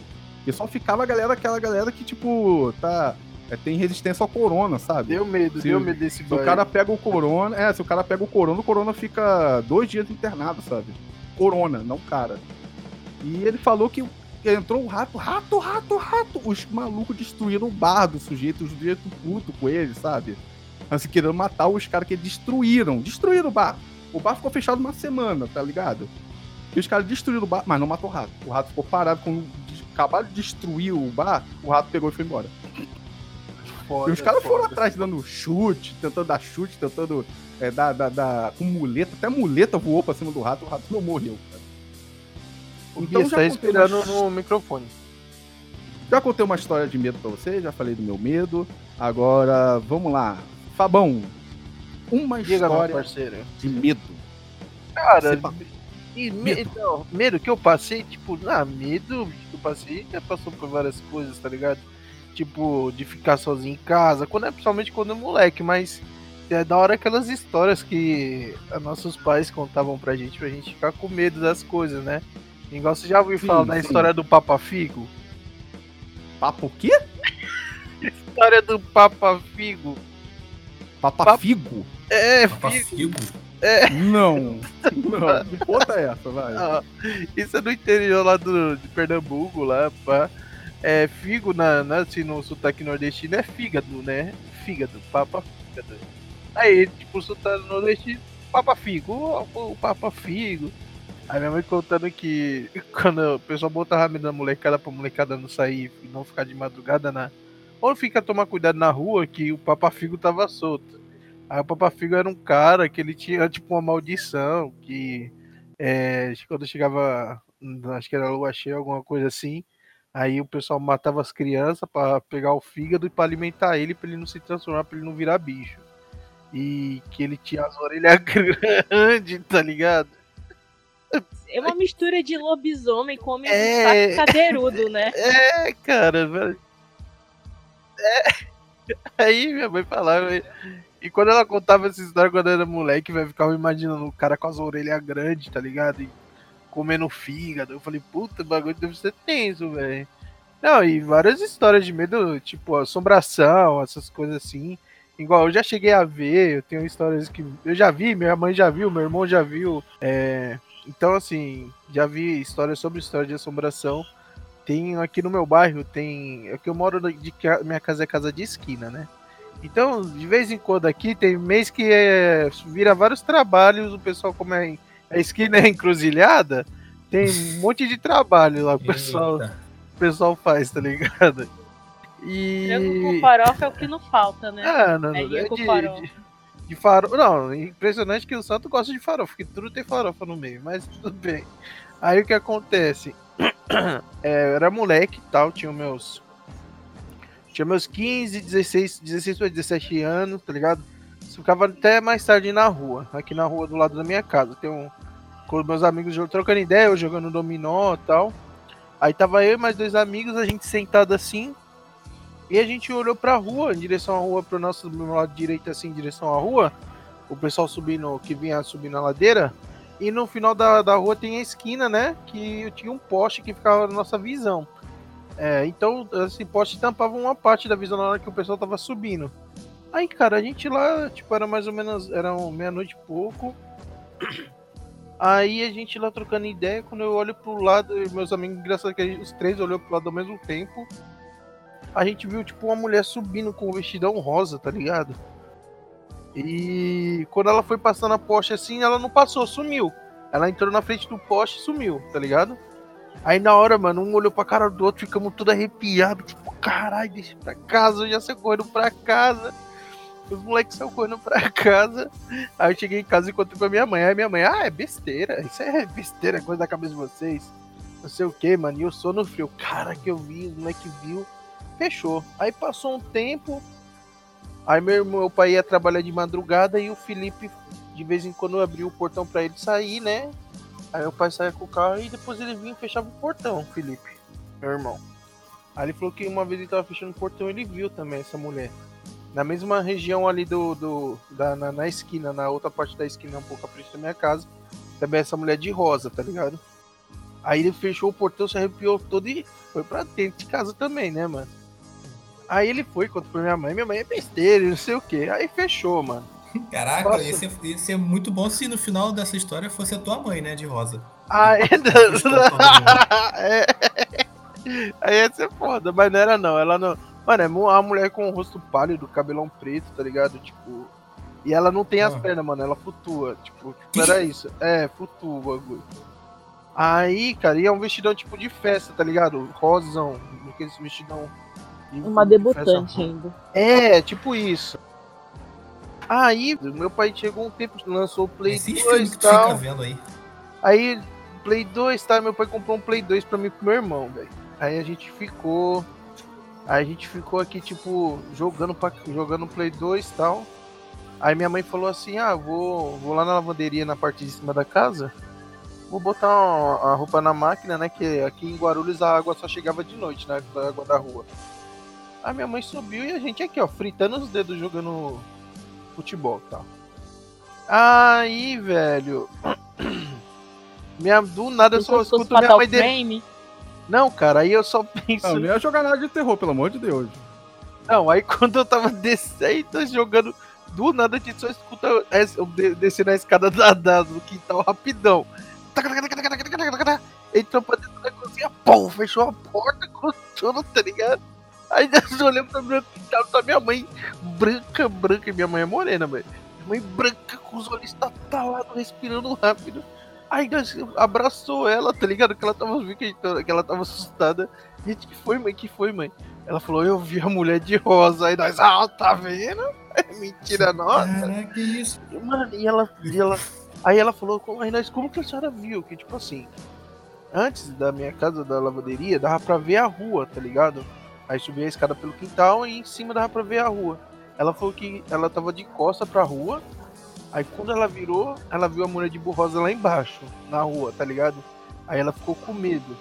Speaker 1: E só ficava a galera, aquela galera que, tipo, tá. é, tem resistência ao corona, sabe?
Speaker 3: Deu medo,
Speaker 1: Se
Speaker 3: deu medo desse
Speaker 1: Se o cara pega o corona, é, se o cara pega o corona, o corona fica dois dias internado, sabe? Corona, não cara. E ele falou que entrou um rato, rato, rato, rato. Os malucos destruíram o bar do sujeito, os sujeitos puto com ele, sabe? Assim, querendo matar os caras que destruíram. Destruíram o bar. O bar ficou fechado uma semana, tá ligado? E os caras destruíram o bar, mas não matou o rato. O rato ficou parado. Des- acabaram de destruir o bar, o rato pegou e foi embora.
Speaker 3: Foda,
Speaker 1: E os caras foram atrás dando chute, tentando dar chute, tentando é, dar, dar, dar com muleta. Até muleta voou pra cima do rato, o rato não morreu. Cara. Então já
Speaker 3: está
Speaker 1: contei
Speaker 3: respirando
Speaker 1: uma-
Speaker 3: no microfone.
Speaker 1: Já contei uma história de medo pra vocês, já falei do meu medo. Agora, vamos lá. Fabão, uma
Speaker 3: Diga,
Speaker 1: história
Speaker 3: parceiro.
Speaker 1: de medo.
Speaker 3: Cara,
Speaker 1: Você
Speaker 3: e me-
Speaker 1: medo.
Speaker 3: então, medo que eu passei, tipo, ah, medo eu passei, já passou por várias coisas, tá ligado? Tipo, de ficar sozinho em casa, quando é, principalmente quando é moleque, mas é da hora aquelas histórias que nossos pais contavam pra gente, pra gente ficar com medo das coisas, né? Igual você já ouviu
Speaker 1: Sim,
Speaker 3: falar da
Speaker 1: sim.
Speaker 3: história do Papa Figo?
Speaker 1: Papo o quê?
Speaker 3: História do Papa Figo.
Speaker 1: Papa
Speaker 3: Papo-
Speaker 1: figo?
Speaker 3: É,
Speaker 4: Papa
Speaker 3: Figo.
Speaker 4: Figo?
Speaker 1: Não. Não. Me conta essa, vai.
Speaker 3: Isso é no interior lá do, de Pernambuco, lá, pá. É, figo, na, na, assim, no sotaque nordestino é fígado, né? Fígado, papa fígado. Aí, tipo, o sotaque nordestino, papa figo, o, o papa figo. Aí minha mãe contando que quando o pessoal botava medo na molecada pra molecada não sair e não ficar de madrugada na. Ou fica tomar cuidado na rua que o Papa Figo tava solto. Aí o Papa Figo era um cara que ele tinha tipo uma maldição, que é, quando chegava, acho que era lua cheia, alguma coisa assim, aí o pessoal matava as crianças pra pegar o fígado e pra alimentar ele, pra ele não se transformar, pra ele não virar bicho. E que ele tinha as orelhas grandes, tá ligado?
Speaker 2: É uma mistura de lobisomem com homem
Speaker 3: É.
Speaker 2: saco cadeirudo, né?
Speaker 3: É, cara, velho. É. Aí minha mãe falava. E quando ela contava essa história quando era moleque, velho, ficava imaginando o cara com as orelhas grandes, tá ligado? E comendo fígado. Eu falei, puta, o bagulho deve ser tenso, velho. Não, e várias histórias de medo, tipo, assombração, essas coisas assim. Igual eu já cheguei a ver, eu tenho histórias que eu já vi, minha mãe já viu, meu irmão já viu. É, então, assim, já vi histórias sobre história de assombração. Tem aqui no meu bairro, tem. É que eu moro de minha casa é casa de esquina, né? Então, de vez em quando aqui, tem mês que é, vira vários trabalhos, o pessoal, como é, a esquina é encruzilhada, tem um monte de trabalho lá, o pessoal, o pessoal faz, tá ligado?
Speaker 2: Frango
Speaker 3: E.
Speaker 2: com farofa é o que não falta, né?
Speaker 3: Ah, não, não,
Speaker 2: Peguinha
Speaker 3: é
Speaker 2: com
Speaker 3: de,
Speaker 2: farofa.
Speaker 3: de, de farofa. Não, impressionante que o santo gosta de farofa, que tudo tem farofa no meio, mas tudo bem. Aí o que acontece? É, eu era moleque e tal, tinha meus. Tinha meus 15, 16, 16 para 17 anos, tá ligado? Ficava até mais tarde na rua, aqui na rua do lado da minha casa. Tem um, com meus amigos trocando ideia, eu jogando dominó e tal. Aí tava eu e mais dois amigos, a gente sentado assim. E a gente olhou pra rua, em direção à rua, pro nosso meu lado direito, assim, em direção à rua. O pessoal subindo, que vinha subindo a ladeira. E no final da, da rua tem a esquina, né? Que tinha um poste que ficava na nossa visão. É, então esse poste tampava uma parte da visão na hora que o pessoal tava subindo. Aí, cara, a gente lá, tipo, era mais ou menos, era meia-noite e pouco. Aí a gente lá trocando ideia, quando eu olho pro lado, meus amigos, engraçado que gente- os três olhou pro lado ao mesmo tempo. A gente viu, tipo, uma mulher subindo com um vestidão rosa, tá ligado? E quando ela foi passando a poste assim, ela não passou, sumiu. Ela entrou na frente do poste e sumiu, tá ligado? Aí na hora, mano, um olhou pra cara do outro, ficamos tudo arrepiados, tipo, caralho, deixa pra casa, eu já saí correndo pra casa. Os moleques saíram correndo pra casa. Aí eu cheguei em casa e contei pra minha mãe. Aí minha mãe, ah, é besteira, isso é besteira, coisa da cabeça de vocês. Não sei o que, mano, e eu sou no frio. Cara, que eu vi, o moleque viu, fechou. Aí passou um tempo, aí meu, irmão- meu pai ia trabalhar de madrugada e o Felipe, de vez em quando, abriu o portão pra ele sair, né? Aí o pai saía com o carro e depois ele vinha e fechava o portão, Felipe, meu irmão. Aí ele falou que uma vez ele tava fechando o portão ele viu também essa mulher. Na mesma região ali do. do da, na, na esquina, na outra parte da esquina, um pouco à frente da minha casa. Também essa mulher de rosa, tá ligado? Aí ele fechou o portão, se arrepiou todo e foi pra dentro de casa também, né, mano? Aí ele foi, contou pra minha mãe, minha mãe é besteira, não sei o que. Aí fechou, mano.
Speaker 4: Caraca,
Speaker 3: Nossa.
Speaker 4: ia ser, ia ser muito bom se no final dessa história fosse a tua mãe, né, de rosa.
Speaker 3: Aí,
Speaker 4: Escuta,
Speaker 3: é, aí ia ser foda, mas não era não. Ela não. Mano, é uma mulher com o rosto pálido, cabelão preto, tá ligado? Tipo. E ela não tem as
Speaker 4: Ah.
Speaker 3: pernas, mano. Ela flutua. Tipo, tipo, era isso. É, flutua o bagulho. Aí, cara, e é um vestidão tipo de festa, tá ligado? Rosão. Aqueles vestidão.
Speaker 2: Uma
Speaker 3: de
Speaker 2: debutante
Speaker 3: festa.
Speaker 2: ainda.
Speaker 3: É, tipo isso. Aí, meu pai chegou um tempo, lançou o Play
Speaker 4: Esses
Speaker 3: 2
Speaker 4: filmes
Speaker 3: e
Speaker 4: tu fica
Speaker 3: tal.
Speaker 4: vendo aí.
Speaker 3: Aí, Play 2, tá? Meu pai comprou um Play 2 pra mim e pro meu irmão, velho. Aí a gente ficou. Aí a gente ficou aqui, tipo, jogando, pra, jogando Play 2 e tal. Aí minha mãe falou assim: ah, vou, vou lá na lavanderia na parte de cima da casa. Vou botar uma- a roupa na máquina, né? Que aqui em Guarulhos a água só chegava de noite, né? Da água da rua. Aí minha mãe subiu e a gente aqui, ó, fritando os dedos jogando futebol tal. Aí, velho. Minha, do nada eu só escuto minha mãe dele. Não, cara, aí eu só penso.
Speaker 1: Não, não ia jogar nada de terror, pelo amor de Deus.
Speaker 3: Não, aí quando eu tava descendo, jogando, do nada a gente só escuta es- eu de- descendo a escada da, da- do quintal rapidão. Entrou pra dentro da cozinha, pum, fechou a porta com tudo, tá ligado? Aí nós olhamos pra quintal, tá minha mãe branca, branca, e minha mãe é morena, velho. Minha mãe branca com os olhos estatalados, respirando rápido. Aí nós abraçou ela, tá ligado? Que ela tava vendo que, ela tava assustada. Gente, que foi, mãe? Que foi, mãe? Ela falou, eu vi a mulher de rosa. Aí nós, ah, tá vendo? É mentira nossa.
Speaker 4: Caraca, que isso?
Speaker 3: Mano, e ela, e ela. Aí ela falou, aí nós, como que a senhora viu? Que tipo assim, antes da minha casa da lavanderia, dava pra ver a rua, tá ligado? Aí subia a escada pelo quintal e em cima dava pra ver a rua. Ela falou que ela tava de costa pra rua. Aí quando ela virou, ela viu a mulher de borrosa lá embaixo, na rua, tá ligado? Aí ela ficou com medo.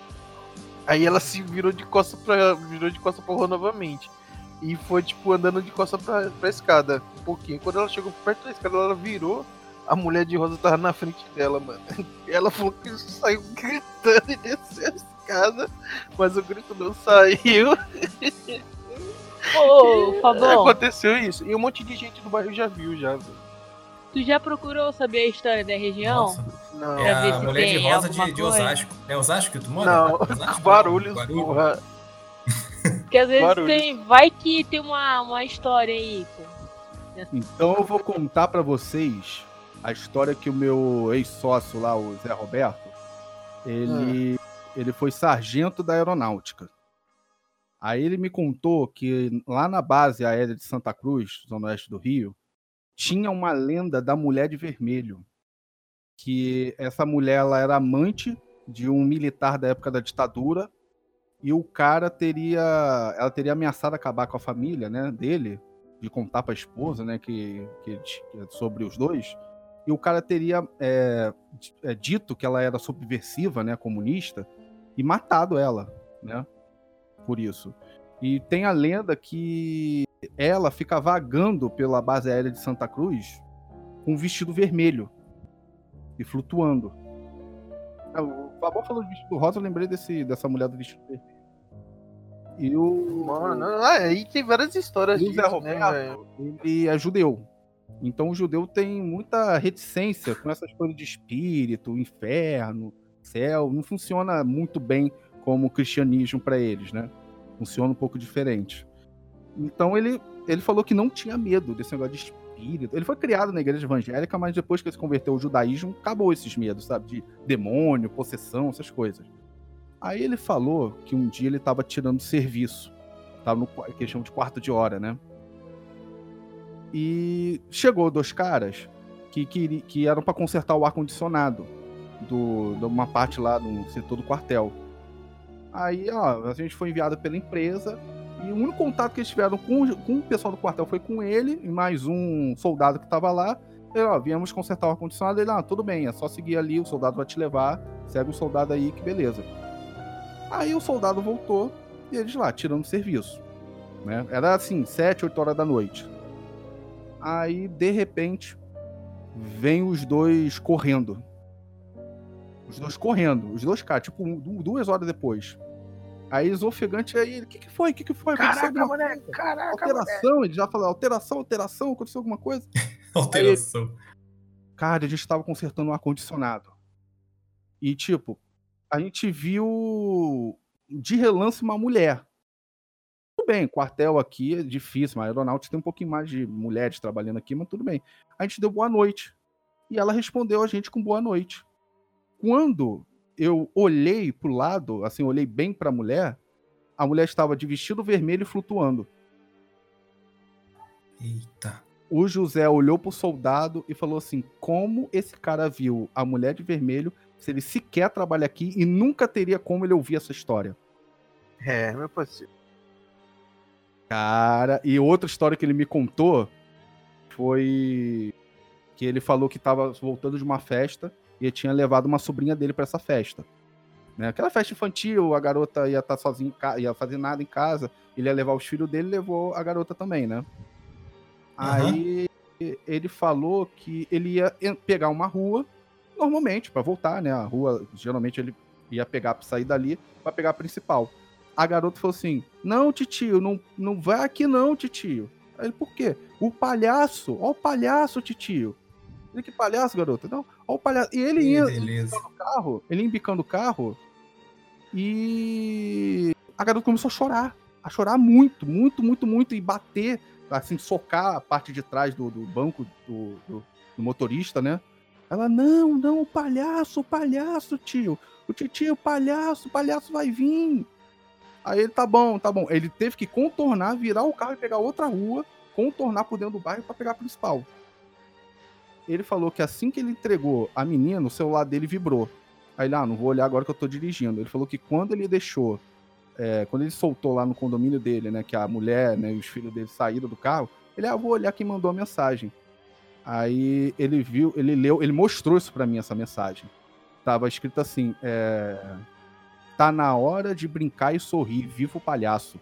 Speaker 3: Aí ela se virou de costa pra, virou de costa pra rua novamente. E foi, tipo, andando de costa pra, pra escada, um pouquinho. Quando ela chegou perto da escada, ela virou. A mulher de rosa tava na frente dela, mano. E ela falou que saiu gritando e desceu a escada, mas o grito não saiu.
Speaker 2: Ô, Fabão,
Speaker 3: Aconteceu isso. E um monte de gente do bairro já viu, já,
Speaker 2: tu já procurou saber a história da região?
Speaker 4: Nossa,
Speaker 3: Não.
Speaker 4: é a
Speaker 2: se
Speaker 4: mulher de rosa de, de. Osasco. É Osasco que tu mora?
Speaker 3: Não,
Speaker 4: Osasco?
Speaker 3: Barulhos,
Speaker 4: Guarulhos.
Speaker 3: porra.
Speaker 2: Porque às vezes
Speaker 3: Barulho.
Speaker 2: tem. Vai que tem uma, uma história aí, pô.
Speaker 1: Então eu vou contar pra vocês a história que o meu ex-sócio lá, o Zé Roberto, ele, ele foi sargento da aeronáutica. Aí ele me contou que lá na base aérea de Santa Cruz, zona oeste do Rio, tinha uma lenda da mulher de vermelho. Que essa mulher ela era amante de um militar da época da ditadura e o cara teria ela teria ameaçado acabar com a família, né, dele, de contar para a esposa, né, que, que, é sobre os dois, e o cara teria é, é, dito que ela era subversiva, né, comunista, e matado ela, né, por isso. E tem a lenda que ela fica vagando pela base aérea de Santa Cruz com um vestido vermelho e flutuando. É, o Fabão falou de vestido rosa, eu lembrei desse, dessa mulher do vestido vermelho. E o.
Speaker 3: Mano, aí tem várias histórias
Speaker 1: e
Speaker 3: disso, né,
Speaker 1: Roberto,
Speaker 3: velho?
Speaker 1: ele é judeu. Então o judeu tem muita reticência com essas coisas de espírito, inferno, céu. Não funciona muito bem como o cristianismo para eles, né? Funciona um pouco diferente. Então ele, ele falou que não tinha medo desse negócio de espírito. Ele foi criado na igreja evangélica, mas depois que ele se converteu ao judaísmo, acabou esses medos, sabe? De demônio, possessão, essas coisas. Aí ele falou que um dia ele estava tirando serviço. Tava no que eles chamam de quarto de hora, né? E chegou dois caras que, que, que eram para consertar o ar-condicionado do, de uma parte lá no setor do quartel. Aí, ó, a gente foi enviado pela empresa e o único contato que eles tiveram com, com o pessoal do quartel foi com ele e mais um soldado que estava lá. Ele, ó, viemos consertar o ar-condicionado. Ele, ah, tudo bem, é só seguir ali, o soldado vai te levar, segue o soldado aí, que beleza. Aí o soldado voltou e eles lá, tirando serviço. Né? Era assim, 7, 8 horas da noite. Aí, de repente, vem os dois correndo. Os dois correndo, os dois caras, tipo, um- duas horas depois. Aí eles ofegante aí, o que, que foi? O que, que foi?
Speaker 3: Caraca,
Speaker 1: alguma
Speaker 3: moleque,
Speaker 1: coisa?
Speaker 3: caraca, moleque.
Speaker 1: Alteração, ele já falou, alteração, alteração, aconteceu alguma coisa?
Speaker 4: Alteração.
Speaker 1: Cara, a gente tava consertando um ar-condicionado. E, tipo, a gente viu de relance uma mulher. Tudo bem, quartel aqui é difícil, mas a aeronáutica tem um pouquinho mais de mulheres trabalhando aqui, mas tudo bem. A gente deu boa noite. E ela respondeu a gente com boa noite. Quando eu olhei pro lado, assim, olhei bem pra mulher, a mulher estava de vestido vermelho e flutuando.
Speaker 4: Eita.
Speaker 1: O José olhou pro soldado e falou assim: como esse cara viu a mulher de vermelho se ele sequer trabalha aqui e nunca teria como ele ouvir essa história?
Speaker 3: É, meu parceiro.
Speaker 1: Cara, e outra história que ele me contou foi que ele falou que tava voltando de uma festa e tinha levado uma sobrinha dele pra essa festa. Né? Aquela festa infantil, a garota ia estar sozinha, em ca- ia fazer nada em casa, ele ia levar os filhos dele, levou a garota também, né? Aí ele falou que ele ia pegar uma rua, normalmente, pra voltar, né? A rua, geralmente ele ia pegar pra sair dali, pra pegar a principal. A garota falou assim: Não, titio, não, não vai aqui não, titio. Aí ele, por quê? O palhaço, ó o palhaço, titio. Ele, que palhaço, garota? Não, ó o palhaço. E ele ia
Speaker 4: beleza.
Speaker 1: no carro, ele ia embicando o carro e a garota começou a chorar. A chorar muito, muito, muito, muito. E bater, assim, socar a parte de trás do, do banco do, do- do motorista, né? Ela, não, não, o palhaço, o palhaço, tio. O tio, o palhaço, o palhaço vai vir. Aí ele, tá bom, tá bom. Ele teve que contornar, virar o carro e pegar outra rua, contornar por dentro do bairro pra pegar a principal. Ele falou que assim que ele entregou a menina, o celular dele vibrou. Aí ele, ah, não vou olhar agora que eu tô dirigindo. Ele falou que quando ele deixou, é, quando ele soltou lá no condomínio dele, né, que a mulher né, e os filhos dele saíram do carro, ele, ah, vou olhar quem mandou a mensagem. Aí ele viu, ele leu, ele mostrou isso pra mim, essa mensagem. Tava escrito assim, é, tá na hora de brincar e sorrir, viva o palhaço.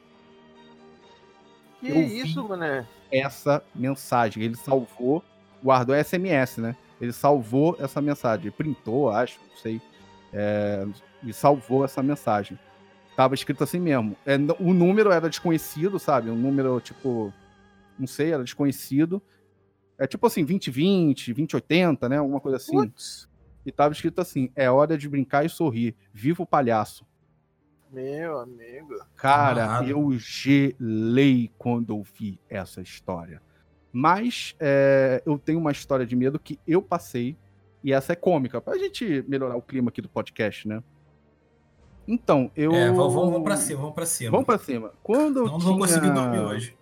Speaker 3: Que
Speaker 1: Eu
Speaker 3: isso, mané?
Speaker 1: Essa mensagem, ele salvou, guardou SMS, né? Ele salvou essa mensagem, printou, acho, não sei, é, e salvou essa mensagem. Tava escrito assim mesmo. É, o número era desconhecido, sabe? Um número, tipo, não sei, era desconhecido. É tipo assim, 2020, 2080, né? Alguma coisa assim.
Speaker 3: Putz,
Speaker 1: E tava escrito assim: é hora de brincar e sorrir. Viva o palhaço.
Speaker 3: meu amigo.
Speaker 1: Cara, eu gelei quando ouvi essa história. Mas é, eu tenho uma história de medo que eu passei, e essa é cômica, pra gente melhorar o clima aqui do podcast, né? Então, eu.
Speaker 4: É, vamos, vamos pra cima, vamos pra cima.
Speaker 1: Vamos pra cima. Quando eu
Speaker 4: Não, não
Speaker 1: tinha...
Speaker 4: vou conseguir dormir hoje.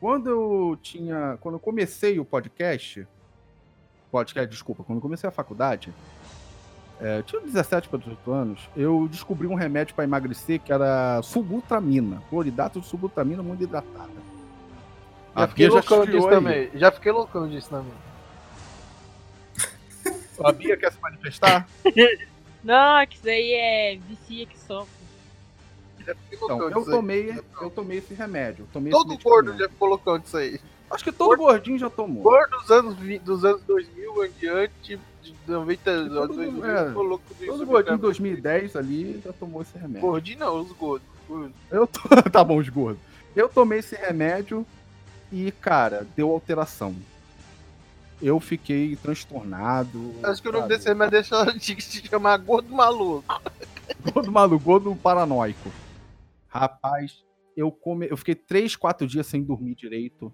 Speaker 1: Quando eu tinha. Quando eu comecei o podcast. Podcast, desculpa, quando eu comecei a faculdade. é, eu tinha 17 para 18 anos. Eu descobri um remédio para emagrecer que era subutramina. Cloridato de subutramina muito hidratada.
Speaker 3: Já
Speaker 1: A
Speaker 3: fiquei
Speaker 1: Bia
Speaker 3: loucão disso
Speaker 1: aí.
Speaker 3: também. Já fiquei loucão disso também.
Speaker 1: A Bia quer se manifestar?
Speaker 2: Não, que isso aí é vicia que sofre.
Speaker 1: Então, eu tomei, eu tomei esse remédio. tomei
Speaker 3: Todo
Speaker 1: esse
Speaker 3: gordo já colocou disso aí.
Speaker 1: Acho que todo gordinho já tomou.
Speaker 3: Gordo dos anos, dos anos 2000 em diante, de 90 anos
Speaker 1: Todo-
Speaker 3: 2000,
Speaker 1: é,
Speaker 3: colocou isso.
Speaker 1: Todo gordinho em 2010 ali já tomou esse remédio.
Speaker 3: Gordinho não, os gordos. gordos.
Speaker 1: Eu to... tá bom, os gordos. Eu tomei esse remédio e, cara, deu alteração. Eu fiquei transtornado.
Speaker 3: Acho que o nome desse remédio deixa de se chamar gordo maluco.
Speaker 1: Gordo maluco, gordo paranoico. Rapaz, eu, come... eu fiquei três, quatro dias sem dormir direito.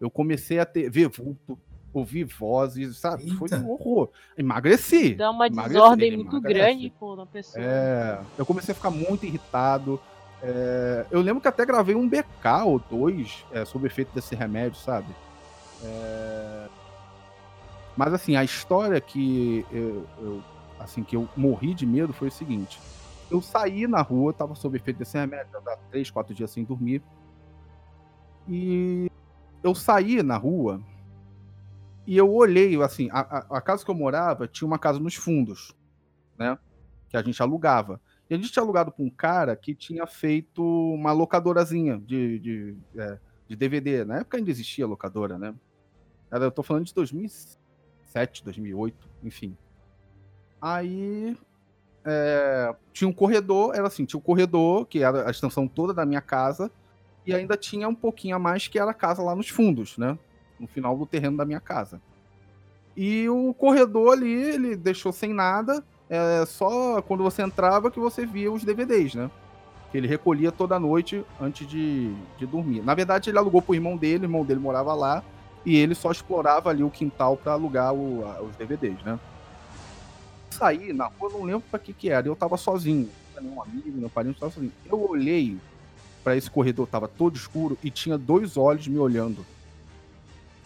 Speaker 1: Eu comecei a ter... ver vulto, ouvir vozes, sabe? Foi
Speaker 4: Eita.
Speaker 1: um horror. Emagreci.
Speaker 2: Dá uma
Speaker 1: Emagreci,
Speaker 2: desordem
Speaker 1: ele
Speaker 2: muito grande, pô, na pessoa.
Speaker 1: É, eu comecei a ficar muito irritado. É, eu lembro que até gravei um BK ou dois é, sob efeito desse remédio, sabe? É, mas assim, a história que eu, eu- assim que eu morri de medo foi o seguinte: eu saí na rua, tava sob efeito desse remédio, tava três, quatro dias sem dormir, e eu saí na rua e eu olhei, assim, a, a- a casa que eu morava tinha uma casa nos fundos, né? Que a gente alugava. E a gente tinha alugado para um cara que tinha feito uma locadorazinha de, de, é, de DVD. Na época ainda existia locadora, né? Eu tô falando de 2007, 2008, enfim. Aí é, tinha um corredor, era assim, tinha um corredor, que era a extensão toda da minha casa, e ainda tinha um pouquinho a mais que era a casa lá nos fundos, né? No final do terreno da minha casa. E o corredor ali, ele deixou sem nada, é só quando você entrava que você via os DVDs, né? Que ele recolhia toda noite antes de, de dormir. Na verdade, ele alugou pro irmão dele, o irmão dele morava lá, e ele só explorava ali o quintal para alugar o- a- os DVDs, né? Saí na rua, não lembro pra que que era, eu tava sozinho, nenhum amigo, meu parente, tava sozinho. Eu olhei para esse corredor, tava todo escuro, e tinha dois olhos me olhando.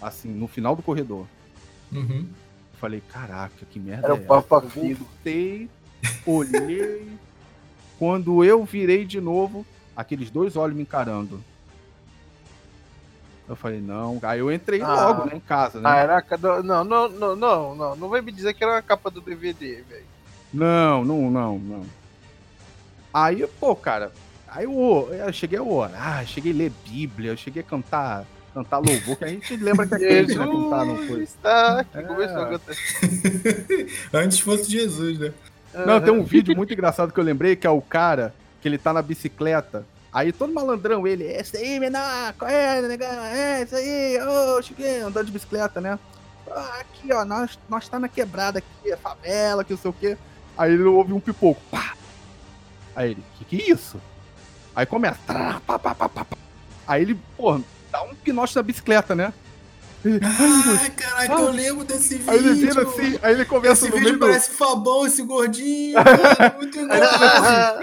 Speaker 1: Assim, no final do corredor.
Speaker 4: Uhum.
Speaker 1: Falei, caraca, que merda
Speaker 3: Era
Speaker 1: é
Speaker 3: o
Speaker 1: essa?
Speaker 3: Papa
Speaker 1: Eu
Speaker 3: Filho.
Speaker 1: voltei, olhei. Quando eu virei de novo, aqueles dois olhos me encarando. Eu falei, não. Aí eu entrei
Speaker 3: Ah.
Speaker 1: logo, né, em casa, né?
Speaker 3: Ah, era a Não, não, não, não, não. Não vai me dizer que era a capa do DVD, velho.
Speaker 1: Não, não, não, não. Aí, pô, cara, aí eu, eu cheguei a orar, cheguei a ler Bíblia, eu cheguei a cantar, cantar louvor, que a gente lembra que é crente, né, cantar, não foi?
Speaker 3: está que
Speaker 1: É.
Speaker 3: começou a cantar.
Speaker 4: Antes fosse Jesus, né?
Speaker 1: Não, tem um vídeo muito engraçado que eu lembrei, que é o cara que ele tá na bicicleta. Aí todo malandrão, ele, é isso aí, menor, correndo, negão, é isso aí, ô, cheguei, andando de bicicleta, né? Ah, aqui, ó, nós, nós tá na quebrada aqui, é favela, que não sei o quê. Aí ele ouve um pipoco, pá! Aí ele, que que é isso? Aí começa, trá, pá, pá, pá, pá, pá. Aí ele, pô, dá um pinote na bicicleta, né? Ele, Ai.
Speaker 4: Ai, caraca, eu lembro desse vídeo.
Speaker 1: Aí ele vira assim, aí ele começa
Speaker 4: Esse
Speaker 1: no
Speaker 4: vídeo
Speaker 1: meio do...
Speaker 4: parece Fabão, esse gordinho. mano, muito engraçado.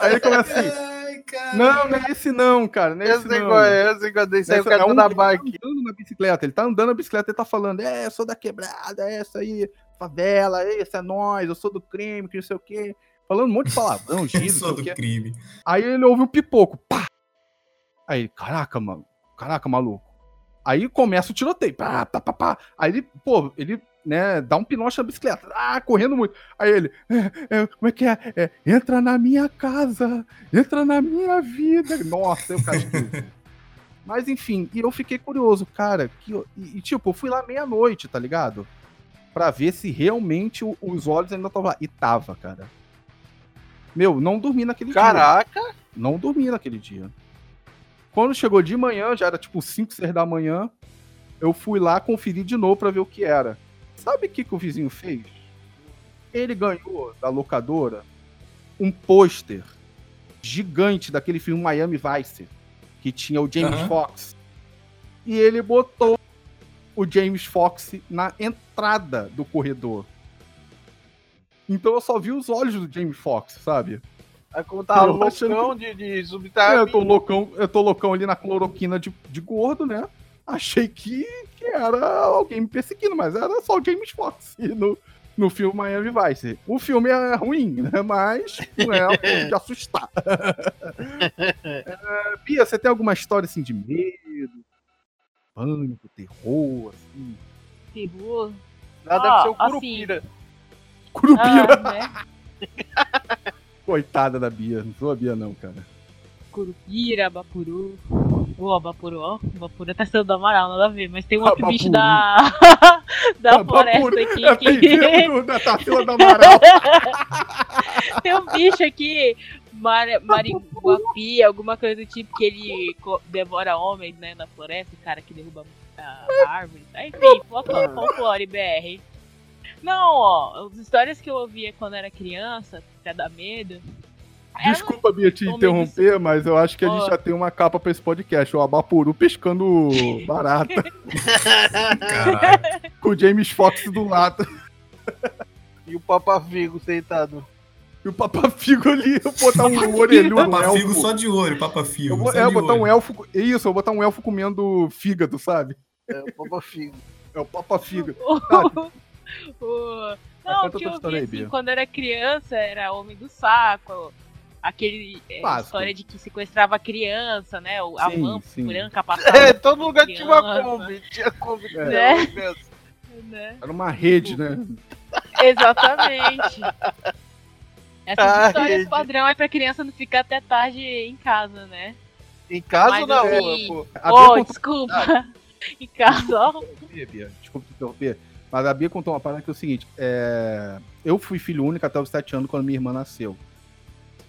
Speaker 1: Aí ele começa assim,
Speaker 4: Ai, cara.
Speaker 1: Não, não é esse não, cara. Não é
Speaker 3: Eu
Speaker 1: esse não.
Speaker 3: é, eu sei qual é. Isso aí o
Speaker 1: Nessa-
Speaker 3: cara
Speaker 1: é
Speaker 3: tá
Speaker 1: um
Speaker 3: na
Speaker 1: que
Speaker 3: bike.
Speaker 1: Tá andando na bicicleta, ele tá andando na bicicleta e tá falando, é, eu sou da quebrada, é essa aí, favela, esse é nós, eu sou do crime, que não sei o quê. Falando um monte de palavrão,
Speaker 4: Eu
Speaker 1: giro, não sei
Speaker 4: sou
Speaker 1: o
Speaker 4: do
Speaker 1: quê.
Speaker 4: crime.
Speaker 1: Aí ele ouve um pipoco, pá! Aí ele, caraca, mano, caraca, maluco. Aí começa o tiroteio, pá, pá, pá, pá. Aí ele, pô, ele, né, dá um pinote na bicicleta, ah, correndo muito. Aí ele, é, é, como é que é? É, Entra na minha casa, entra na minha vida. Nossa, eu castigo. Mas enfim, e eu fiquei curioso, cara, que, e, e, tipo, eu fui lá meia-noite, tá ligado? Pra ver se realmente o- os olhos ainda estavam lá. E tava, cara. Meu, não dormi naquele dia.
Speaker 3: Caraca,
Speaker 1: Não dormi naquele dia. Quando chegou de manhã, já era tipo 5, 6 da manhã, eu fui lá conferir de novo pra ver o que era. Sabe o que, que o vizinho fez? Ele ganhou da locadora um pôster gigante daquele filme Miami Vice, que tinha o James
Speaker 4: Aham.
Speaker 1: Fox. E ele botou o James Fox na entrada do corredor. Então eu só vi os olhos do James Fox, sabe?
Speaker 3: Aí como tava
Speaker 1: Eu achando
Speaker 3: loucão de, de
Speaker 1: É, eu tô loucão, eu tô loucão ali na cloroquina de, de gordo, né? Achei que, que era alguém me perseguindo, mas era só o James Fox e no, no filme Miami Vice. O filme é ruim, né? Mas não é de assustar. É, Bia, você tem alguma história assim de medo, pânico, terror, assim?
Speaker 2: Terror.
Speaker 3: Ela
Speaker 2: Ó,
Speaker 3: deve ser o
Speaker 2: assim.
Speaker 3: Curupira.
Speaker 1: Curupira.
Speaker 2: Ah, né?
Speaker 1: Coitada da Bia. Não sou a Bia, não, cara.
Speaker 2: Curupira, Bapuru. Ô, Bapuru, ó. Bapuru tá sendo do Amaral, nada a ver. Mas tem um
Speaker 1: Ah,
Speaker 2: outro bicho da. da
Speaker 1: Ah,
Speaker 2: floresta
Speaker 1: Bapuru.
Speaker 2: aqui.
Speaker 1: É
Speaker 2: que-
Speaker 1: bem-vindo da Tarsila do Amaral.
Speaker 2: tem um bicho aqui. Mar- Mariguapi, alguma coisa do tipo, que ele devora homens, né, na floresta, o cara que derruba a árvore. tá? Enfim, folclore BR. Não, ó, as histórias que eu ouvia quando era criança, pra dar medo.
Speaker 1: Desculpa, Bia, te interromper, mas eu acho que a gente
Speaker 2: Ó.
Speaker 1: já tem uma capa pra esse podcast. O Abapuru pescando barata com o James Fox do lado.
Speaker 3: E o Papa Figo sentado.
Speaker 1: E o Papafigo ali, eu vou botar um orelhudo, um
Speaker 4: Papa Figo
Speaker 1: elfo.
Speaker 4: só de olho, Papa Figo.
Speaker 1: Eu vou, é, eu botar um
Speaker 4: olho.
Speaker 1: elfo. Isso, eu vou botar um elfo comendo fígado, sabe?
Speaker 3: É, o Papa Figo.
Speaker 1: É o Papafigo.
Speaker 2: O-
Speaker 1: Mas
Speaker 2: Não, que eu vi assim, quando era criança, era Homem do Saco, aquele é, história de que sequestrava a criança, né? o- A
Speaker 1: Sim,
Speaker 2: mão
Speaker 1: sim.
Speaker 2: branca passava.
Speaker 3: É, todo lugar tinha uma
Speaker 2: Criança.
Speaker 3: Kombi. Tinha Kombi.
Speaker 1: É.
Speaker 2: Né?
Speaker 3: criança.
Speaker 2: né?
Speaker 1: Era uma rede, né?
Speaker 2: Exatamente. Essas
Speaker 3: Ah,
Speaker 2: histórias
Speaker 3: rede.
Speaker 2: padrão é pra criança não ficar até tarde em casa, né?
Speaker 3: Em casa
Speaker 2: Mas
Speaker 3: ou na rua,
Speaker 2: assim,
Speaker 3: pô?
Speaker 1: A Bia
Speaker 2: Oh, desculpa. em casa, ó.
Speaker 1: Desculpa te interromper. Mas a Bia contou uma parada que é o seguinte: é, eu fui filho único até os 7 anos quando minha irmã nasceu.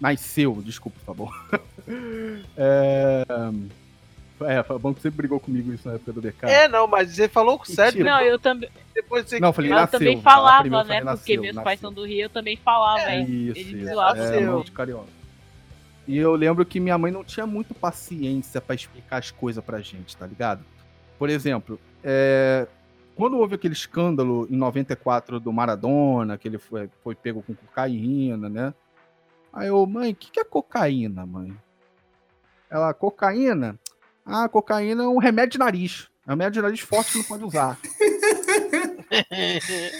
Speaker 1: Nasceu, desculpa, por favor. É, é, foi bom que você brigou comigo isso na época do BK.
Speaker 3: É, não, mas você falou sério.
Speaker 1: Mentira.
Speaker 2: Não, eu também,
Speaker 3: Depois você.
Speaker 1: Não, eu falei,
Speaker 2: eu
Speaker 1: nasceu.
Speaker 2: também falava,
Speaker 1: primeira eu
Speaker 2: né?
Speaker 1: falei,
Speaker 2: Porque
Speaker 1: nasceu,
Speaker 2: meus
Speaker 1: nasceu.
Speaker 2: pais são do Rio, eu também falava, hein?
Speaker 1: Isso,
Speaker 2: Ele
Speaker 1: isso.
Speaker 2: zoava.
Speaker 1: É, de carioca. E eu lembro que minha mãe não tinha muito paciência pra explicar as coisas pra gente, tá ligado? Por exemplo, é, quando houve aquele escândalo em 94 do Maradona, que ele foi, foi pego com cocaína, né? Aí eu, mãe, o que, que é cocaína, mãe? Ela, cocaína? Ah, cocaína é um remédio de nariz. É um remédio de nariz forte que não pode usar.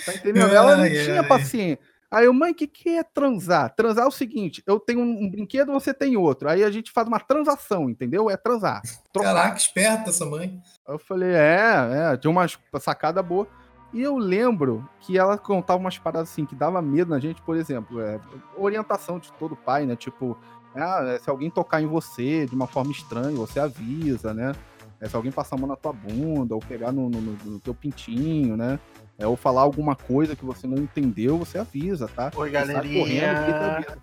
Speaker 1: Tá entendendo? Ela não
Speaker 4: Ai,
Speaker 1: tinha
Speaker 4: ai.
Speaker 1: paciência. Aí eu, mãe, o que, que é transar? Transar é o seguinte: eu tenho um, brinquedo, você tem outro. Aí a gente faz uma transação, entendeu? É transar. Trocar.
Speaker 4: Caraca, esperta essa mãe.
Speaker 1: Aí eu falei, é, é, tinha uma sacada boa. E eu lembro que ela contava umas paradas assim que dava medo na gente, por exemplo, é, orientação de todo pai, né? Tipo, ah, é, se alguém tocar em você de uma forma estranha, você avisa, né? É, se alguém passar a mão na tua bunda, ou pegar no- no- no teu pintinho, né? É, ou falar alguma coisa que você não entendeu, você avisa, tá?
Speaker 3: Oi, galerinha.
Speaker 1: correndo.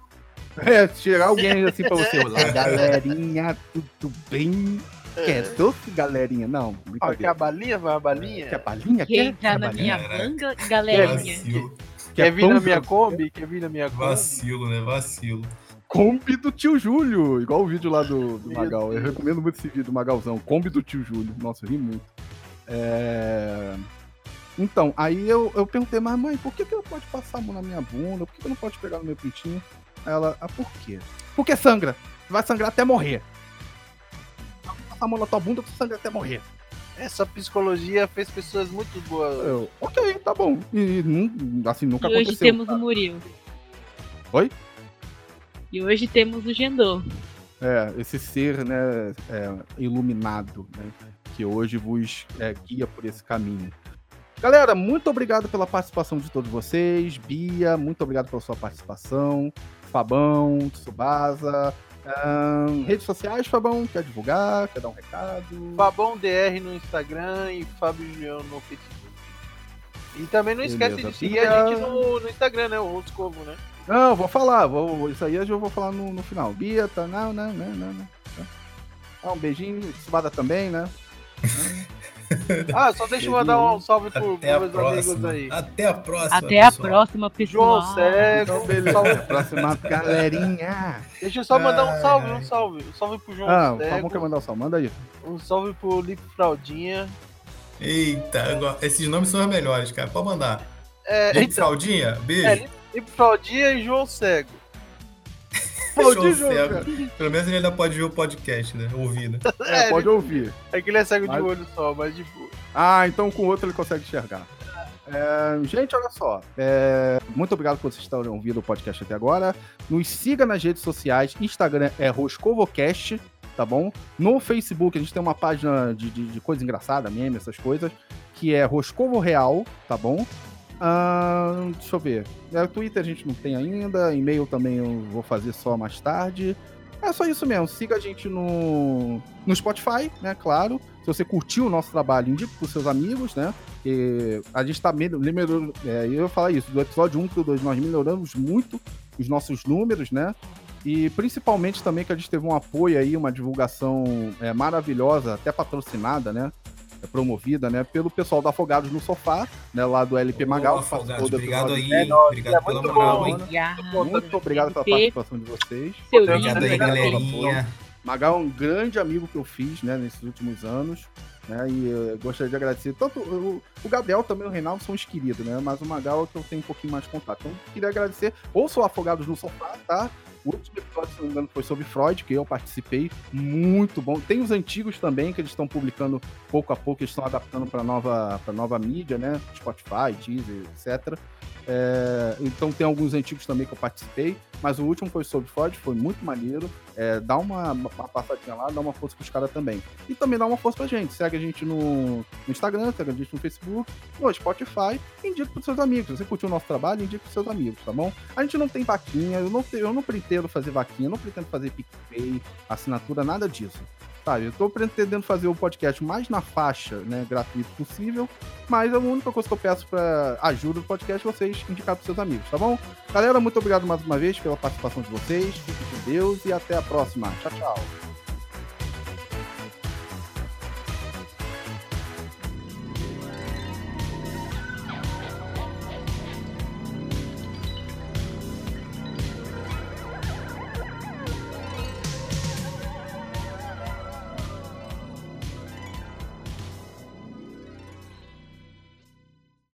Speaker 1: É, chegar alguém assim pra você, olá, galerinha, tudo bem? Quer doce, galerinha? Não,
Speaker 3: Ó, quer a
Speaker 1: brincadeira.
Speaker 3: balinha? Vai a balinha?
Speaker 1: Quer balinha?
Speaker 2: Quer entrar na
Speaker 1: Quer
Speaker 2: minha
Speaker 1: balinha?
Speaker 2: manga,
Speaker 4: É
Speaker 2: galerinha?
Speaker 4: Vacilo.
Speaker 3: Quer vir na minha? Kombi? Quer vir na minha Kombi?
Speaker 4: Vacilo, né? Vacilo.
Speaker 1: Kombi do tio Júlio, igual o vídeo lá do, do Magal. Eu recomendo muito esse vídeo, Magalzão. Kombi do tio Júlio. Nossa, eu ri muito. É... Então, aí eu, eu perguntei, mas mãe, por que, que não pode passar a mão na minha bunda? Por que, que não pode pegar no meu pintinho? Aí ela, ah, por quê? Porque sangra. Vai sangrar até morrer. Passar a mão na tua bunda, tu sangra até morrer.
Speaker 3: Essa psicologia fez pessoas muito boas.
Speaker 1: Eu, ok, tá bom. E, nun- assim, nunca
Speaker 2: E hoje
Speaker 1: aconteceu.
Speaker 2: temos o Murilo.
Speaker 1: Oi?
Speaker 2: E hoje temos o Gendô.
Speaker 1: É, esse ser, né, é, iluminado, né, que hoje vos é, guia por esse caminho. Galera, muito obrigado pela participação de todos vocês. Bia, muito obrigado pela sua participação. Fabão, Tsubasa. Ahn, redes sociais, Fabão, quer divulgar? Quer dar um recado?
Speaker 3: Fabão DR no Instagram e Fábio Julião no Facebook. E também não esquece
Speaker 1: Beleza.
Speaker 3: de seguir
Speaker 1: Bia.
Speaker 3: a gente no, no Instagram, né? O Roscovo, né?
Speaker 1: Não, vou falar. Vou, isso aí eu já vou falar no, no final. Bia, tá? Não, não, não, não. não. Ah, um beijinho. Tsubada também, né?
Speaker 3: Ah, só deixa eu mandar um salve pro
Speaker 4: Até a
Speaker 3: meus amigos
Speaker 4: próxima.
Speaker 3: aí.
Speaker 4: Até a próxima.
Speaker 2: Até a
Speaker 4: pessoal.
Speaker 2: próxima, pessoal.
Speaker 3: João Cego.
Speaker 1: Então, beleza. Próxima galerinha.
Speaker 3: Deixa eu só mandar um salve, um salve. Um salve pro João
Speaker 1: Ah, o
Speaker 3: Cego.
Speaker 1: Fabão quer mandar o salve. Manda aí.
Speaker 3: Um salve pro Lipe Fraldinha.
Speaker 4: Eita, agora- esses nomes são os melhores, cara. Pode mandar.
Speaker 3: É,
Speaker 4: Gente,
Speaker 3: então,
Speaker 4: Fraldinha, beijo.
Speaker 3: é, Lipe Fraldinha e João Cego.
Speaker 4: Cego. Pelo menos ele ainda pode ver o podcast, né? Ouvir, né?
Speaker 1: É, pode ouvir.
Speaker 3: É que ele é cego
Speaker 1: Mas-
Speaker 3: de olho só, mas de boa.
Speaker 1: Ah, então com o outro ele consegue enxergar. É, gente, olha só. é, muito obrigado por vocês estarem ouvindo o podcast até agora. Nos siga nas redes sociais. Instagram é Roscovocast, tá bom? No Facebook a gente tem uma página de, de, de coisa engraçada, meme, essas coisas, que é Roscovo Real, tá bom? Ah, deixa eu ver. É, Twitter a gente não tem ainda, e-mail também eu vou fazer só mais tarde. É só isso mesmo. Siga a gente no, no Spotify, né? Claro. Se você curtiu o nosso trabalho, indique para seus amigos, né? A gente está melhorando. É, eu ia falar isso, do episódio 1 para o 2, nós melhoramos muito os nossos números, né? E principalmente também que a gente teve um apoio aí, uma divulgação é, maravilhosa, até patrocinada, né? É promovida, né, pelo pessoal do Afogados no Sofá, né, lá do LP Magal.
Speaker 4: Afogados, obrigado aí, é, obrigado é pela moral, hein?
Speaker 1: Muito obrigado pela participação de vocês.
Speaker 4: Obrigado aí, galerinha.
Speaker 1: Magal é um grande amigo que eu fiz, né, nesses últimos anos. Né, e eu gostaria de agradecer. Tanto o, o Gabriel também o Reinaldo são os queridos, né? Mas o Magal é que eu tenho um pouquinho mais de contato. Então, queria agradecer. Ou sou Afogados no Sofá, tá? O último episódio, se não me engano, foi sobre Freud, que eu participei. Muito bom. Tem os antigos também, que eles estão publicando pouco a pouco, eles estão adaptando para nova, nova mídia, né? Spotify, Deezer, etc. É, então tem alguns antigos também que eu participei, mas o último foi sobre Freud, foi muito maneiro. É, dá uma, uma, passadinha lá, dá uma força pros caras também. E também dá uma força pra gente. Segue a gente no, no Instagram, segue a gente no Facebook, no Spotify, indica pros seus amigos. Se você curtiu o nosso trabalho, indica pros seus amigos, tá bom? A gente não tem vaquinha, eu não, eu não pretendo fazer vaquinha, eu não pretendo fazer PicPay, assinatura, nada disso. Sabe, eu tô pretendendo fazer o podcast mais na faixa, né, gratuito possível, mas a única coisa que eu peço para ajuda do podcast é vocês indicar pros seus amigos, tá bom? Galera, muito obrigado mais uma vez pela participação de vocês, fiquem com Deus e até a próxima. Tchau, tchau.